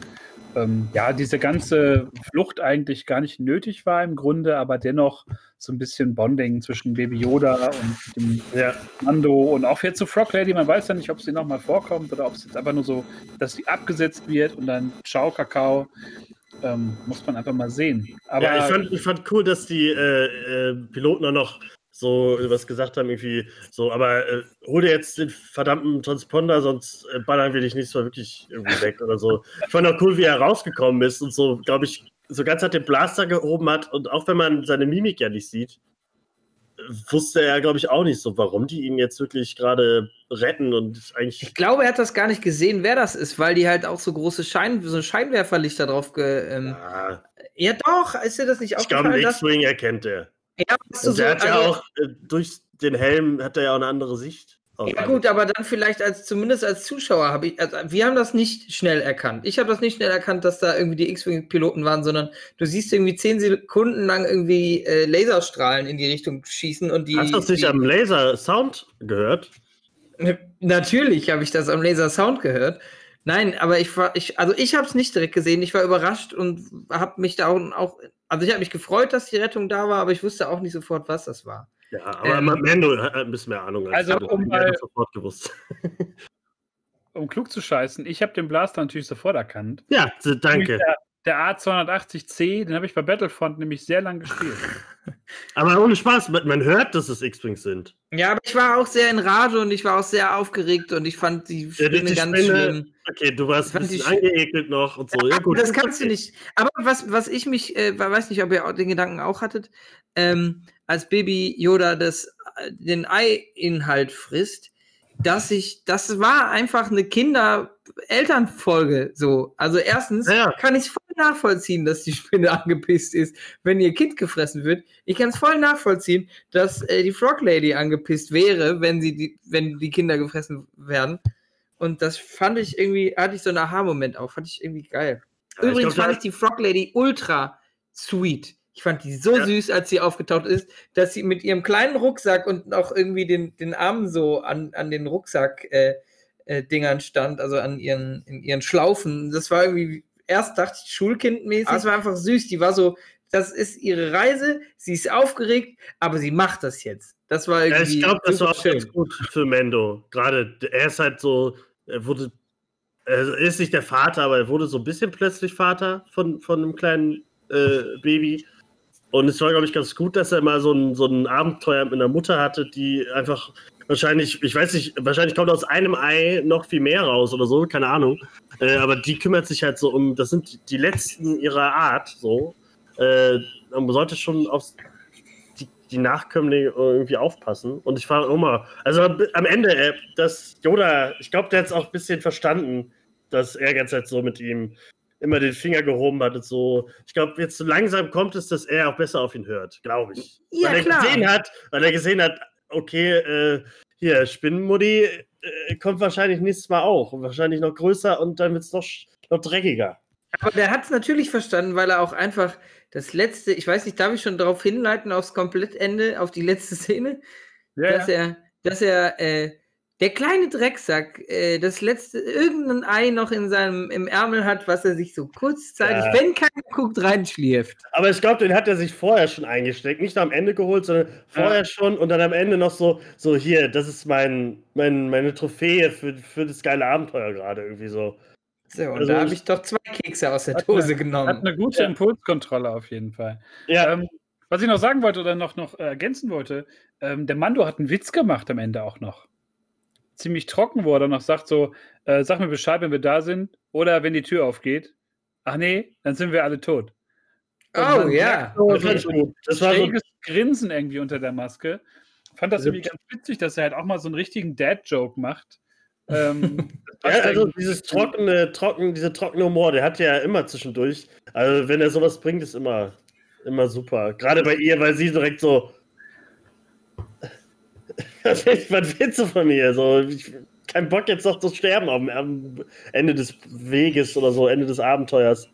ähm, ja, diese ganze Flucht eigentlich gar nicht nötig war im Grunde, aber dennoch so ein bisschen Bonding zwischen Baby Yoda und dem ja. Mando und auch jetzt zu Frog Lady. Man weiß ja nicht, ob sie nochmal vorkommt oder ob es jetzt einfach nur so, dass sie abgesetzt wird und dann Ciao Kakao. Ähm, muss man einfach mal sehen. Aber ja, ich fand, ich fand cool, dass die äh, äh, Piloten auch noch so was gesagt haben, irgendwie so, aber äh, hol dir jetzt den verdammten Transponder, sonst äh, ballern wir dich nicht so wirklich irgendwie weg oder so. Ich fand auch cool, wie er rausgekommen ist und so, glaube ich, so ganz hat den Blaster gehoben hat und auch wenn man seine Mimik ja nicht sieht, wusste er, glaube ich, auch nicht so, warum die ihn jetzt wirklich gerade retten und eigentlich. Ich glaube, er hat das gar nicht gesehen, wer das ist, weil die halt auch so große Schein, so Scheinwerferlichter drauf ge. Ähm, ja. ja. doch, ist dir das nicht aufgefallen? Ich glaube, X-Wing erkennt er. Ja, weißt du, so, der hat ja also, auch äh, durch den Helm hat er ja auch eine andere Sicht. Ja gut, aber dann vielleicht als zumindest als Zuschauer habe ich, also wir haben das nicht schnell erkannt. Ich habe das nicht schnell erkannt, dass da irgendwie die X-Wing-Piloten waren, sondern du siehst irgendwie zehn Sekunden lang irgendwie äh, Laserstrahlen in die Richtung schießen und die. Hast du das nicht am Laser-Sound gehört? Natürlich habe ich das am Laser-Sound gehört. Nein, aber ich war, ich, also ich habe es nicht direkt gesehen. Ich war überrascht und habe mich da auch, auch also ich habe mich gefreut, dass die Rettung da war, aber ich wusste auch nicht sofort, was das war. Ja, aber ähm, Mando hat ein bisschen mehr Ahnung. Als also um mal, sofort gewusst. um klug zu scheißen, ich habe den Blaster natürlich sofort erkannt. Ja, danke. Der, der A280C, den habe ich bei Battlefront nämlich sehr lang gespielt. [laughs] aber ohne Spaß, man hört, dass es X-Wings sind. Ja, aber ich war auch sehr in Rage und ich war auch sehr aufgeregt und ich fand die Spinne ja, die ganz Spinne, schlimm. Okay, du warst ein bisschen angeekelt noch und so. Ja, gut. Das kannst du nicht. Aber was, was ich mich, äh, weiß nicht, ob ihr den Gedanken auch hattet, ähm, als Baby Yoda das, äh, den Ei-Inhalt frisst, dass ich, das war einfach eine Kinder-Elternfolge so. Also erstens ja. kann ich voll nachvollziehen, dass die Spinne [laughs] angepisst ist, wenn ihr Kind gefressen wird. Ich kann es voll nachvollziehen, dass äh, die Frog Lady angepisst wäre, wenn sie die, wenn die Kinder gefressen werden. Und das fand ich irgendwie, hatte ich so einen Aha-Moment auch, fand ich irgendwie geil. Ja, Übrigens ich glaub, fand ich die Frog Lady ultra sweet. Ich fand die so Ja. süß, als sie aufgetaucht ist, dass sie mit ihrem kleinen Rucksack und auch irgendwie den, den Arm so an, an den Rucksack äh, äh, stand, also an ihren, in ihren Schlaufen. Das war irgendwie, erst dachte ich Schulkindmäßig, es war einfach süß. Die war so, das ist ihre Reise, sie ist aufgeregt, aber sie macht das jetzt. Das war Ja, irgendwie. ich glaube, das war auch ganz gut für Mendo. Gerade, er ist halt so, er wurde, er ist nicht der Vater, aber er wurde so ein bisschen plötzlich Vater von, von einem kleinen äh, Baby. Und es war, glaube ich, ganz gut, dass er mal so ein, so ein Abenteuer mit einer Mutter hatte, die einfach wahrscheinlich, ich weiß nicht, wahrscheinlich kommt aus einem Ei noch viel mehr raus oder so, keine Ahnung. Äh, aber die kümmert sich halt so um, das sind die letzten ihrer Art, so. Äh, man sollte schon aufs die, die Nachkömmlinge irgendwie aufpassen. Und ich war mal, also am Ende, äh, dass Yoda, ich glaube, der hat es auch ein bisschen verstanden, dass er ganz halt so mit ihm immer den Finger gehoben hat und so. Ich glaube, jetzt so langsam kommt es, dass er auch besser auf ihn hört, glaube ich. Ja, weil er klar. gesehen hat, weil er gesehen hat, okay, äh, hier, Spinnenmutti äh, kommt wahrscheinlich nächstes Mal auch. Und wahrscheinlich noch größer und dann wird es noch, noch dreckiger. Aber der hat es natürlich verstanden, weil er auch einfach das letzte, ich weiß nicht, darf ich schon darauf hinleiten, aufs Komplettende, auf die letzte Szene, Ja, dass ja. er, dass er, äh, der kleine Drecksack, äh, das letzte, irgendein Ei noch in seinem, im Ärmel hat, was er sich so kurzzeitig, Ja. wenn keiner guckt, reinschlierft. Aber ich glaube, den hat er sich vorher schon eingesteckt. Nicht nur am Ende geholt, sondern vorher schon und dann am Ende noch so, so hier, das ist mein, mein, meine Trophäe für, für das geile Abenteuer gerade irgendwie so. So, und Also da habe ich- doch zwei Kekse aus der Hat Dose Hat genommen. eine gute Ja. Impulskontrolle auf jeden Fall. Ja, Ähm, was ich noch sagen wollte oder noch, noch äh, ergänzen wollte, ähm, der Mando hat einen Witz gemacht am Ende auch noch. Ziemlich trocken, wo er dann noch sagt so, äh, sag mir Bescheid, wenn wir da sind oder wenn die Tür aufgeht. Ach nee, dann sind wir alle tot. Und Oh, man ja. So, das so. Das war so, schräges Grinsen irgendwie unter der Maske. Fand das Also- irgendwie ganz witzig, dass er halt auch mal so einen richtigen Dad-Joke macht. Ähm, [laughs] ja, also dieses trockene, trocken, diese trockene Humor, der hat ja immer zwischendurch. Also wenn er sowas bringt, ist immer, immer super. Gerade bei ihr, weil sie direkt so. Was willst du von mir? So, ich, kein Bock jetzt noch zu sterben am, am Ende des Weges oder so, Ende des Abenteuers.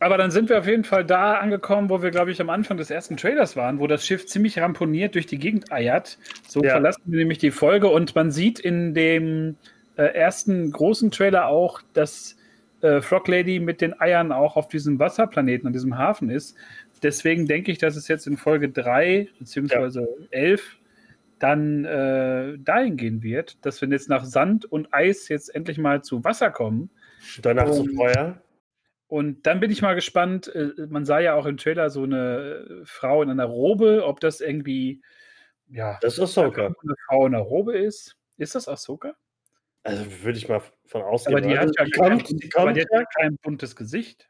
Aber dann sind wir auf jeden Fall da angekommen, wo wir, glaube ich, am Anfang des ersten Trailers waren, wo das Schiff ziemlich ramponiert durch die Gegend eiert. So Ja. verlassen wir nämlich die Folge und man sieht in dem äh, ersten großen Trailer auch, dass äh, Frog Lady mit den Eiern auch auf diesem Wasserplaneten, an diesem Hafen ist. Deswegen denke ich, dass es jetzt in Folge 3 beziehungsweise 11 dann äh, dahin gehen wird, dass wir jetzt nach Sand und Eis jetzt endlich mal zu Wasser kommen. Danach zu Und- Feuer. Und dann bin ich mal gespannt, äh, man sah ja auch im Trailer so eine äh, Frau in einer Robe, ob das irgendwie, ja, Das ist Ahsoka. eine Frau in einer Robe ist. Ist das Ahsoka? Also würde ich mal von ausgehen. Aber die Also, hat ja kein, kommt, die aber kommt die hat kein buntes Gesicht.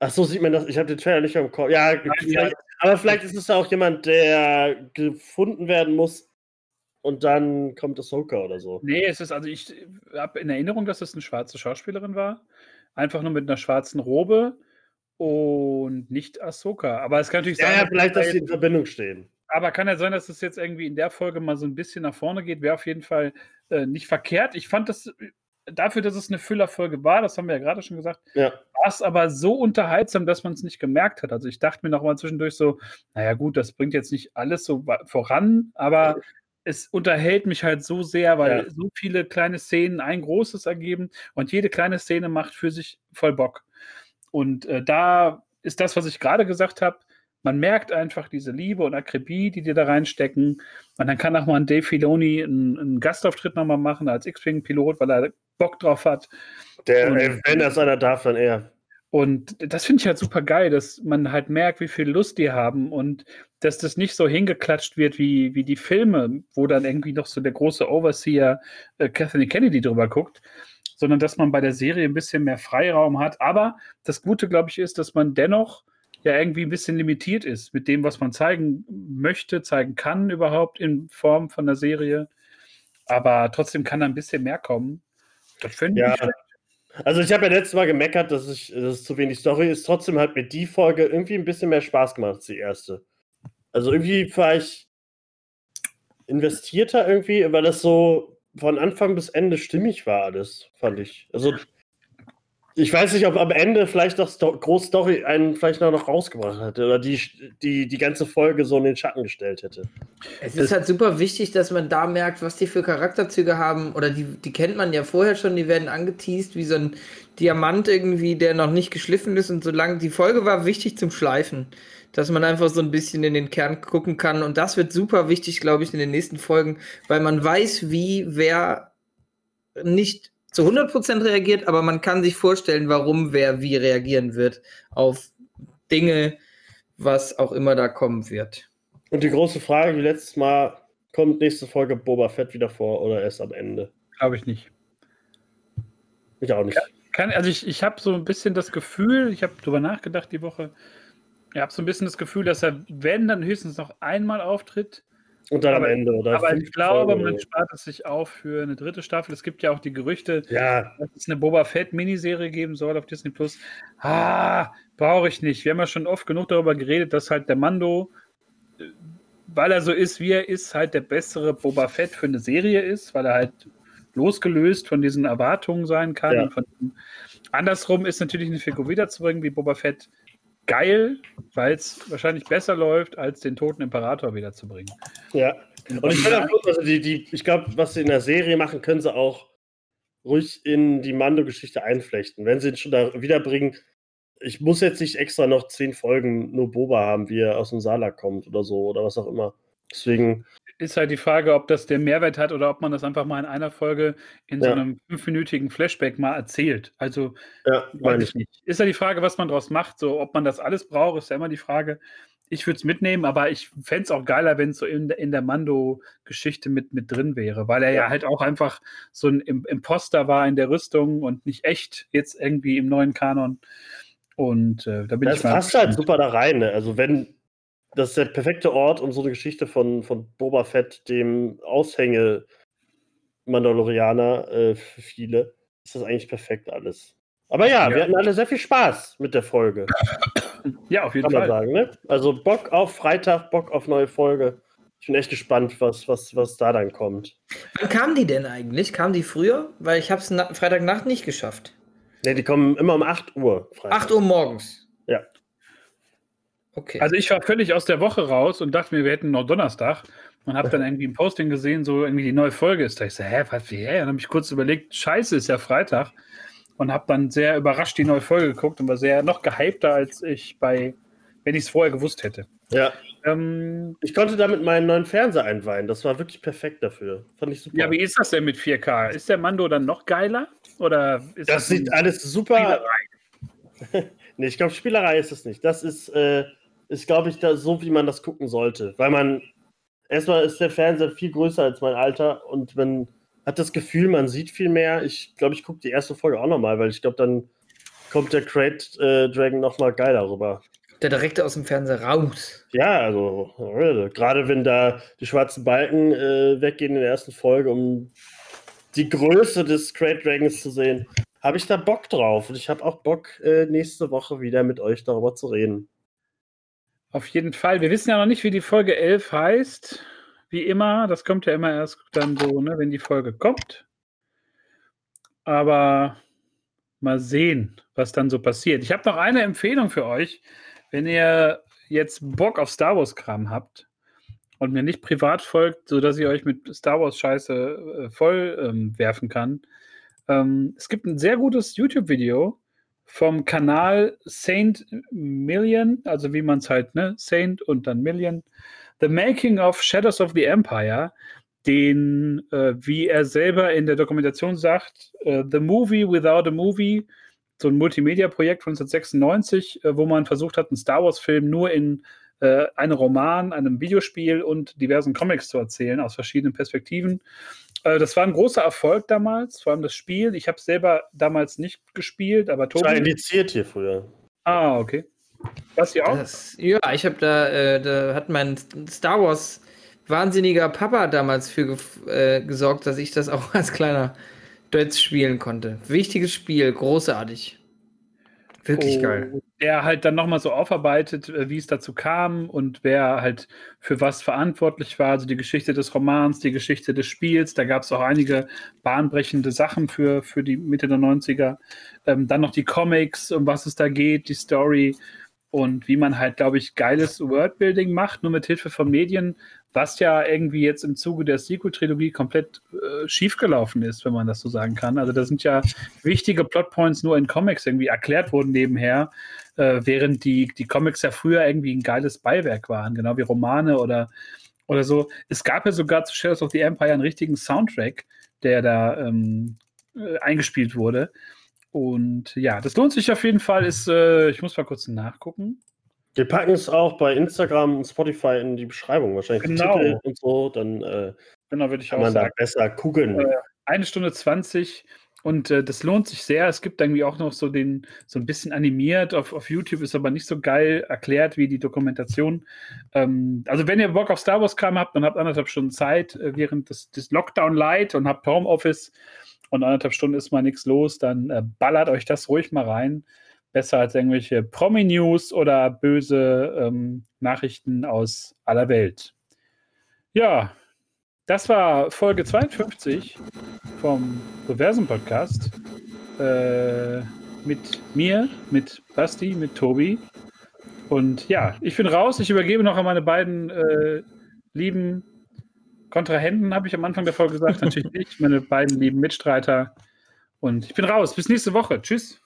Ach so, sieht man das. Ich habe den Trailer nicht mehr im Kopf. Ja, die vielleicht, aber vielleicht ist es ja auch jemand, der gefunden werden muss und dann kommt Ahsoka oder so. Nee, es ist, also ich habe in Erinnerung, dass es eine schwarze Schauspielerin war. Einfach nur mit einer schwarzen Robe und nicht Ahsoka. Aber es kann natürlich Ja, sein, ja, dass vielleicht, da dass sie in Verbindung stehen. Aber kann ja sein, dass es jetzt irgendwie in der Folge mal so ein bisschen nach vorne geht. Wäre auf jeden Fall äh, nicht verkehrt. Ich fand das dafür, dass es eine Füllerfolge war, das haben wir ja gerade schon gesagt, Ja. war es aber so unterhaltsam, dass man es nicht gemerkt hat. Also ich dachte mir noch mal zwischendurch so, naja gut, das bringt jetzt nicht alles so voran, aber es unterhält mich halt so sehr, weil Ja. so viele kleine Szenen ein großes ergeben und jede kleine Szene macht für sich voll Bock. Und äh, da ist das, was ich gerade gesagt habe, man merkt einfach diese Liebe und Akribie, die die da reinstecken. Und dann kann auch mal ein Dave Filoni einen, einen Gastauftritt nochmal machen als X-Wing-Pilot, weil er Bock drauf hat. Der, Und- äh, wenn das einer darf, dann er. Und das finde ich halt super geil, dass man halt merkt, wie viel Lust die haben und dass das nicht so hingeklatscht wird wie, wie die Filme, wo dann irgendwie noch so der große Overseer äh, Kathleen Kennedy drüber guckt, sondern dass man bei der Serie ein bisschen mehr Freiraum hat. Aber das Gute, glaube ich, ist, dass man dennoch ja irgendwie ein bisschen limitiert ist mit dem, was man zeigen möchte, zeigen kann überhaupt in Form von der Serie. Aber trotzdem kann da ein bisschen mehr kommen. Das finde ich Ja. schlecht. Also ich habe ja letztes Mal gemeckert, dass, ich, dass es zu wenig Story ist. Trotzdem hat mir die Folge irgendwie ein bisschen mehr Spaß gemacht als die erste. Also irgendwie war ich investierter irgendwie, weil das so von Anfang bis Ende stimmig war alles, fand ich. Also ich weiß nicht, ob am Ende vielleicht noch Sto Großstory einen vielleicht noch rausgebracht hätte oder die, die die ganze Folge so in den Schatten gestellt hätte. Es ist halt super wichtig, dass man da merkt, was die für Charakterzüge haben. Oder die, die kennt man ja vorher schon, die werden angeteased wie so ein Diamant irgendwie, der noch nicht geschliffen ist. Und solange die Folge war wichtig zum Schleifen, dass man einfach so ein bisschen in den Kern gucken kann. Und das wird super wichtig, glaube ich, in den nächsten Folgen, weil man weiß, wie wer nicht zu 100% reagiert, aber man kann sich vorstellen, warum wer wie reagieren wird auf Dinge, was auch immer da kommen wird. Und die große Frage, wie letztes Mal, kommt nächste Folge Boba Fett wieder vor oder erst am Ende? Glaube ich nicht. Ich auch nicht. Kann, also ich, ich habe so ein bisschen das Gefühl, ich habe darüber nachgedacht die Woche, ich habe so ein bisschen das Gefühl, dass er, wenn dann höchstens noch einmal auftritt, und dann aber, am Ende, oder? Aber ich glaube, Folge. man spart es sich auf für eine dritte Staffel. Es gibt ja auch die Gerüchte, ja. dass es eine Boba Fett-Miniserie geben soll auf Disney Plus. Ah, brauche ich nicht. Wir haben ja schon oft genug darüber geredet, dass halt der Mando, äh, weil er so ist, wie er ist, halt der bessere Boba Fett für eine Serie ist, weil er halt losgelöst von diesen Erwartungen sein kann. Ja. Andersrum ist natürlich eine Figur wiederzubringen wie Boba Fett geil, weil es wahrscheinlich besser läuft, als den toten Imperator wiederzubringen. Ja. Und ich finde auch, also die, die, ich glaube, was sie in der Serie machen, können sie auch ruhig in die Mando-Geschichte einflechten. Wenn sie ihn schon da wiederbringen, ich muss jetzt nicht extra noch zehn Folgen nur Boba haben, wie er aus dem Salak kommt oder so oder was auch immer. Deswegen ist halt die Frage, ob das den Mehrwert hat oder ob man das einfach mal in einer Folge in ja. so einem fünfminütigen Flashback mal erzählt. Also, ja, weiß ich nicht. Ist ja die Frage, was man daraus macht. So, ob man das alles braucht, ist ja immer die Frage. Ich würde es mitnehmen, aber ich fände es auch geiler, wenn es so in, in der Mando-Geschichte mit, mit drin wäre, weil er ja. ja halt auch einfach so ein Imposter war in der Rüstung und nicht echt jetzt irgendwie im neuen Kanon. Und äh, da bin das ich mal. Das passt halt super da rein. Ne? Also, wenn, das ist der perfekte Ort, um so eine Geschichte von, von Boba Fett, dem Aushänge Mandalorianer, äh, für viele, ist das eigentlich perfekt alles. Aber ja, ja, wir hatten alle sehr viel Spaß mit der Folge. [clears throat] Ja, auf jeden Kann Fall. Sagen, ne? Also Bock auf Freitag, Bock auf neue Folge. Ich bin echt gespannt, was, was, was da dann kommt. Wann kam die denn eigentlich? Kam die früher? Weil ich habe es Freitagnacht nicht geschafft. Ne, die kommen immer um 8 Uhr. Freitag. 8 Uhr morgens. Okay. Also ich war völlig aus der Woche raus und dachte mir, wir hätten noch Donnerstag und habe dann irgendwie ein Posting gesehen, so irgendwie die neue Folge ist da. Ich so, hä, was, wie, hä? Und habe ich kurz überlegt, scheiße, ist ja Freitag und habe dann sehr überrascht die neue Folge geguckt und war sehr noch gehypter, als ich bei, wenn ich es vorher gewusst hätte. Ja. Ähm, ich konnte damit meinen neuen Fernseher einweihen. Das war wirklich perfekt dafür. Fand ich super. Ja, wie ist das denn mit 4K? Ist der Mando dann noch geiler? Oder ist das, das sieht alles super. [laughs] nee, ich glaube, Spielerei ist es nicht. Das ist, äh, ist, glaube ich, da, so, wie man das gucken sollte. Weil man, erstmal ist der Fernseher viel größer als mein Alter und man hat das Gefühl, man sieht viel mehr. Ich glaube, ich gucke die erste Folge auch nochmal, weil ich glaube, dann kommt der Crate äh, Dragon nochmal geiler rüber. Der direkt aus dem Fernseher raus. Ja, also äh, gerade wenn da die schwarzen Balken äh, weggehen in der ersten Folge, um die Größe des Crate Dragons zu sehen, habe ich da Bock drauf. Und ich habe auch Bock, äh, nächste Woche wieder mit euch darüber zu reden. Auf jeden Fall. Wir wissen ja noch nicht, wie die Folge 11 heißt. Wie immer, das kommt ja immer erst dann so, ne, wenn die Folge kommt. Aber mal sehen, was dann so passiert. Ich habe noch eine Empfehlung für euch. Wenn ihr jetzt Bock auf Star Wars-Kram habt und mir nicht privat folgt, sodass ich euch mit Star Wars-Scheiße äh, voll ähm, werfen kann. Ähm, es gibt ein sehr gutes YouTube-Video vom Kanal Saint Million, also wie man es halt, ne, Saint und dann Million, The Making of Shadows of the Empire, den, äh, wie er selber in der Dokumentation sagt, äh, The Movie Without a Movie, so ein Multimedia-Projekt von 1996, äh, wo man versucht hat, einen Star Wars-Film nur in äh, einem Roman, einem Videospiel und diversen Comics zu erzählen aus verschiedenen Perspektiven. Äh, das war ein großer Erfolg damals, vor allem das Spiel. Ich habe es selber damals nicht gespielt, aber Tobi. Ich war indiziert hier früher. Ah, okay. Was hier auch? Das, ja, ich habe da, äh, da hat mein Star Wars wahnsinniger Papa damals für äh, gesorgt, dass ich das auch [laughs] als kleiner Dötz spielen konnte. Wichtiges Spiel, großartig. Wirklich geil. Der halt dann nochmal so aufarbeitet, äh, wie es dazu kam und wer halt für was verantwortlich war. Also die Geschichte des Romans, die Geschichte des Spiels. Da gab es auch einige bahnbrechende Sachen für, für die Mitte der 90er. Ähm, dann noch die Comics, um was es da geht, die Story und wie man halt, glaube ich, geiles Wordbuilding macht, nur mit Hilfe von Medien, was ja irgendwie jetzt im Zuge der Sequel-Trilogie komplett äh, schiefgelaufen ist, wenn man das so sagen kann. Also da sind ja wichtige Plotpoints nur in Comics irgendwie erklärt worden nebenher, äh, während die, die Comics ja früher irgendwie ein geiles Beiwerk waren, genau wie Romane oder, oder so. Es gab ja sogar zu Shadows of the Empire einen richtigen Soundtrack, der da ähm, äh, eingespielt wurde. Und ja, das lohnt sich auf jeden Fall. Ist, äh, ich muss mal kurz nachgucken. Wir packen es auch bei Instagram und Spotify in die Beschreibung, wahrscheinlich genau. Titel und so, dann äh, genau, würde ich kann auch man sagen. da besser gucken. Äh, eine Stunde 20 und äh, das lohnt sich sehr. Es gibt irgendwie auch noch so den, so ein bisschen animiert auf, auf YouTube, ist aber nicht so geil erklärt wie die Dokumentation. Ähm, also, wenn ihr Bock auf Star Wars Kram habt, dann habt anderthalb Stunden Zeit äh, während des, des Lockdown Light und habt Homeoffice und anderthalb Stunden ist mal nichts los, dann äh, ballert euch das ruhig mal rein. Besser als irgendwelche Promi-News oder böse ähm, Nachrichten aus aller Welt. Ja, das war Folge 52 vom Reversum-Podcast. Äh, mit mir, mit Basti, mit Tobi. Und ja, ich bin raus. Ich übergebe noch an meine beiden äh, lieben Kontrahenten, habe ich am Anfang der Folge gesagt. Natürlich [laughs] nicht. Meine beiden lieben Mitstreiter. Und ich bin raus. Bis nächste Woche. Tschüss.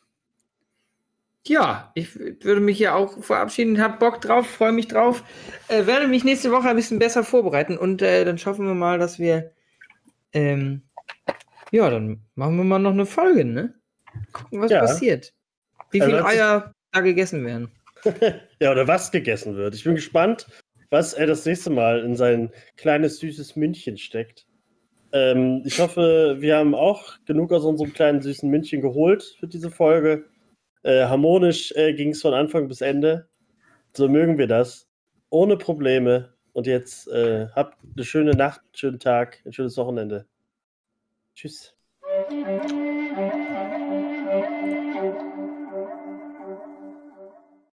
Ja, ich würde mich ja auch verabschieden, habe Bock drauf, freue mich drauf. Äh, werde mich nächste Woche ein bisschen besser vorbereiten und äh, dann schaffen wir mal, dass wir. Ähm, ja, dann machen wir mal noch eine Folge, ne? Gucken, was Ja. passiert. Wie Also viele Eier da gegessen werden. [laughs] ja, oder was gegessen wird. Ich bin gespannt, was er das nächste Mal in sein kleines, süßes Mündchen steckt. Ähm, ich hoffe, wir haben auch genug aus unserem kleinen, süßen Mündchen geholt für diese Folge. Äh, harmonisch äh, ging es von Anfang bis Ende. So mögen wir das. Ohne Probleme. Und jetzt äh, habt eine schöne Nacht, einen schönen Tag, ein schönes Wochenende. Tschüss.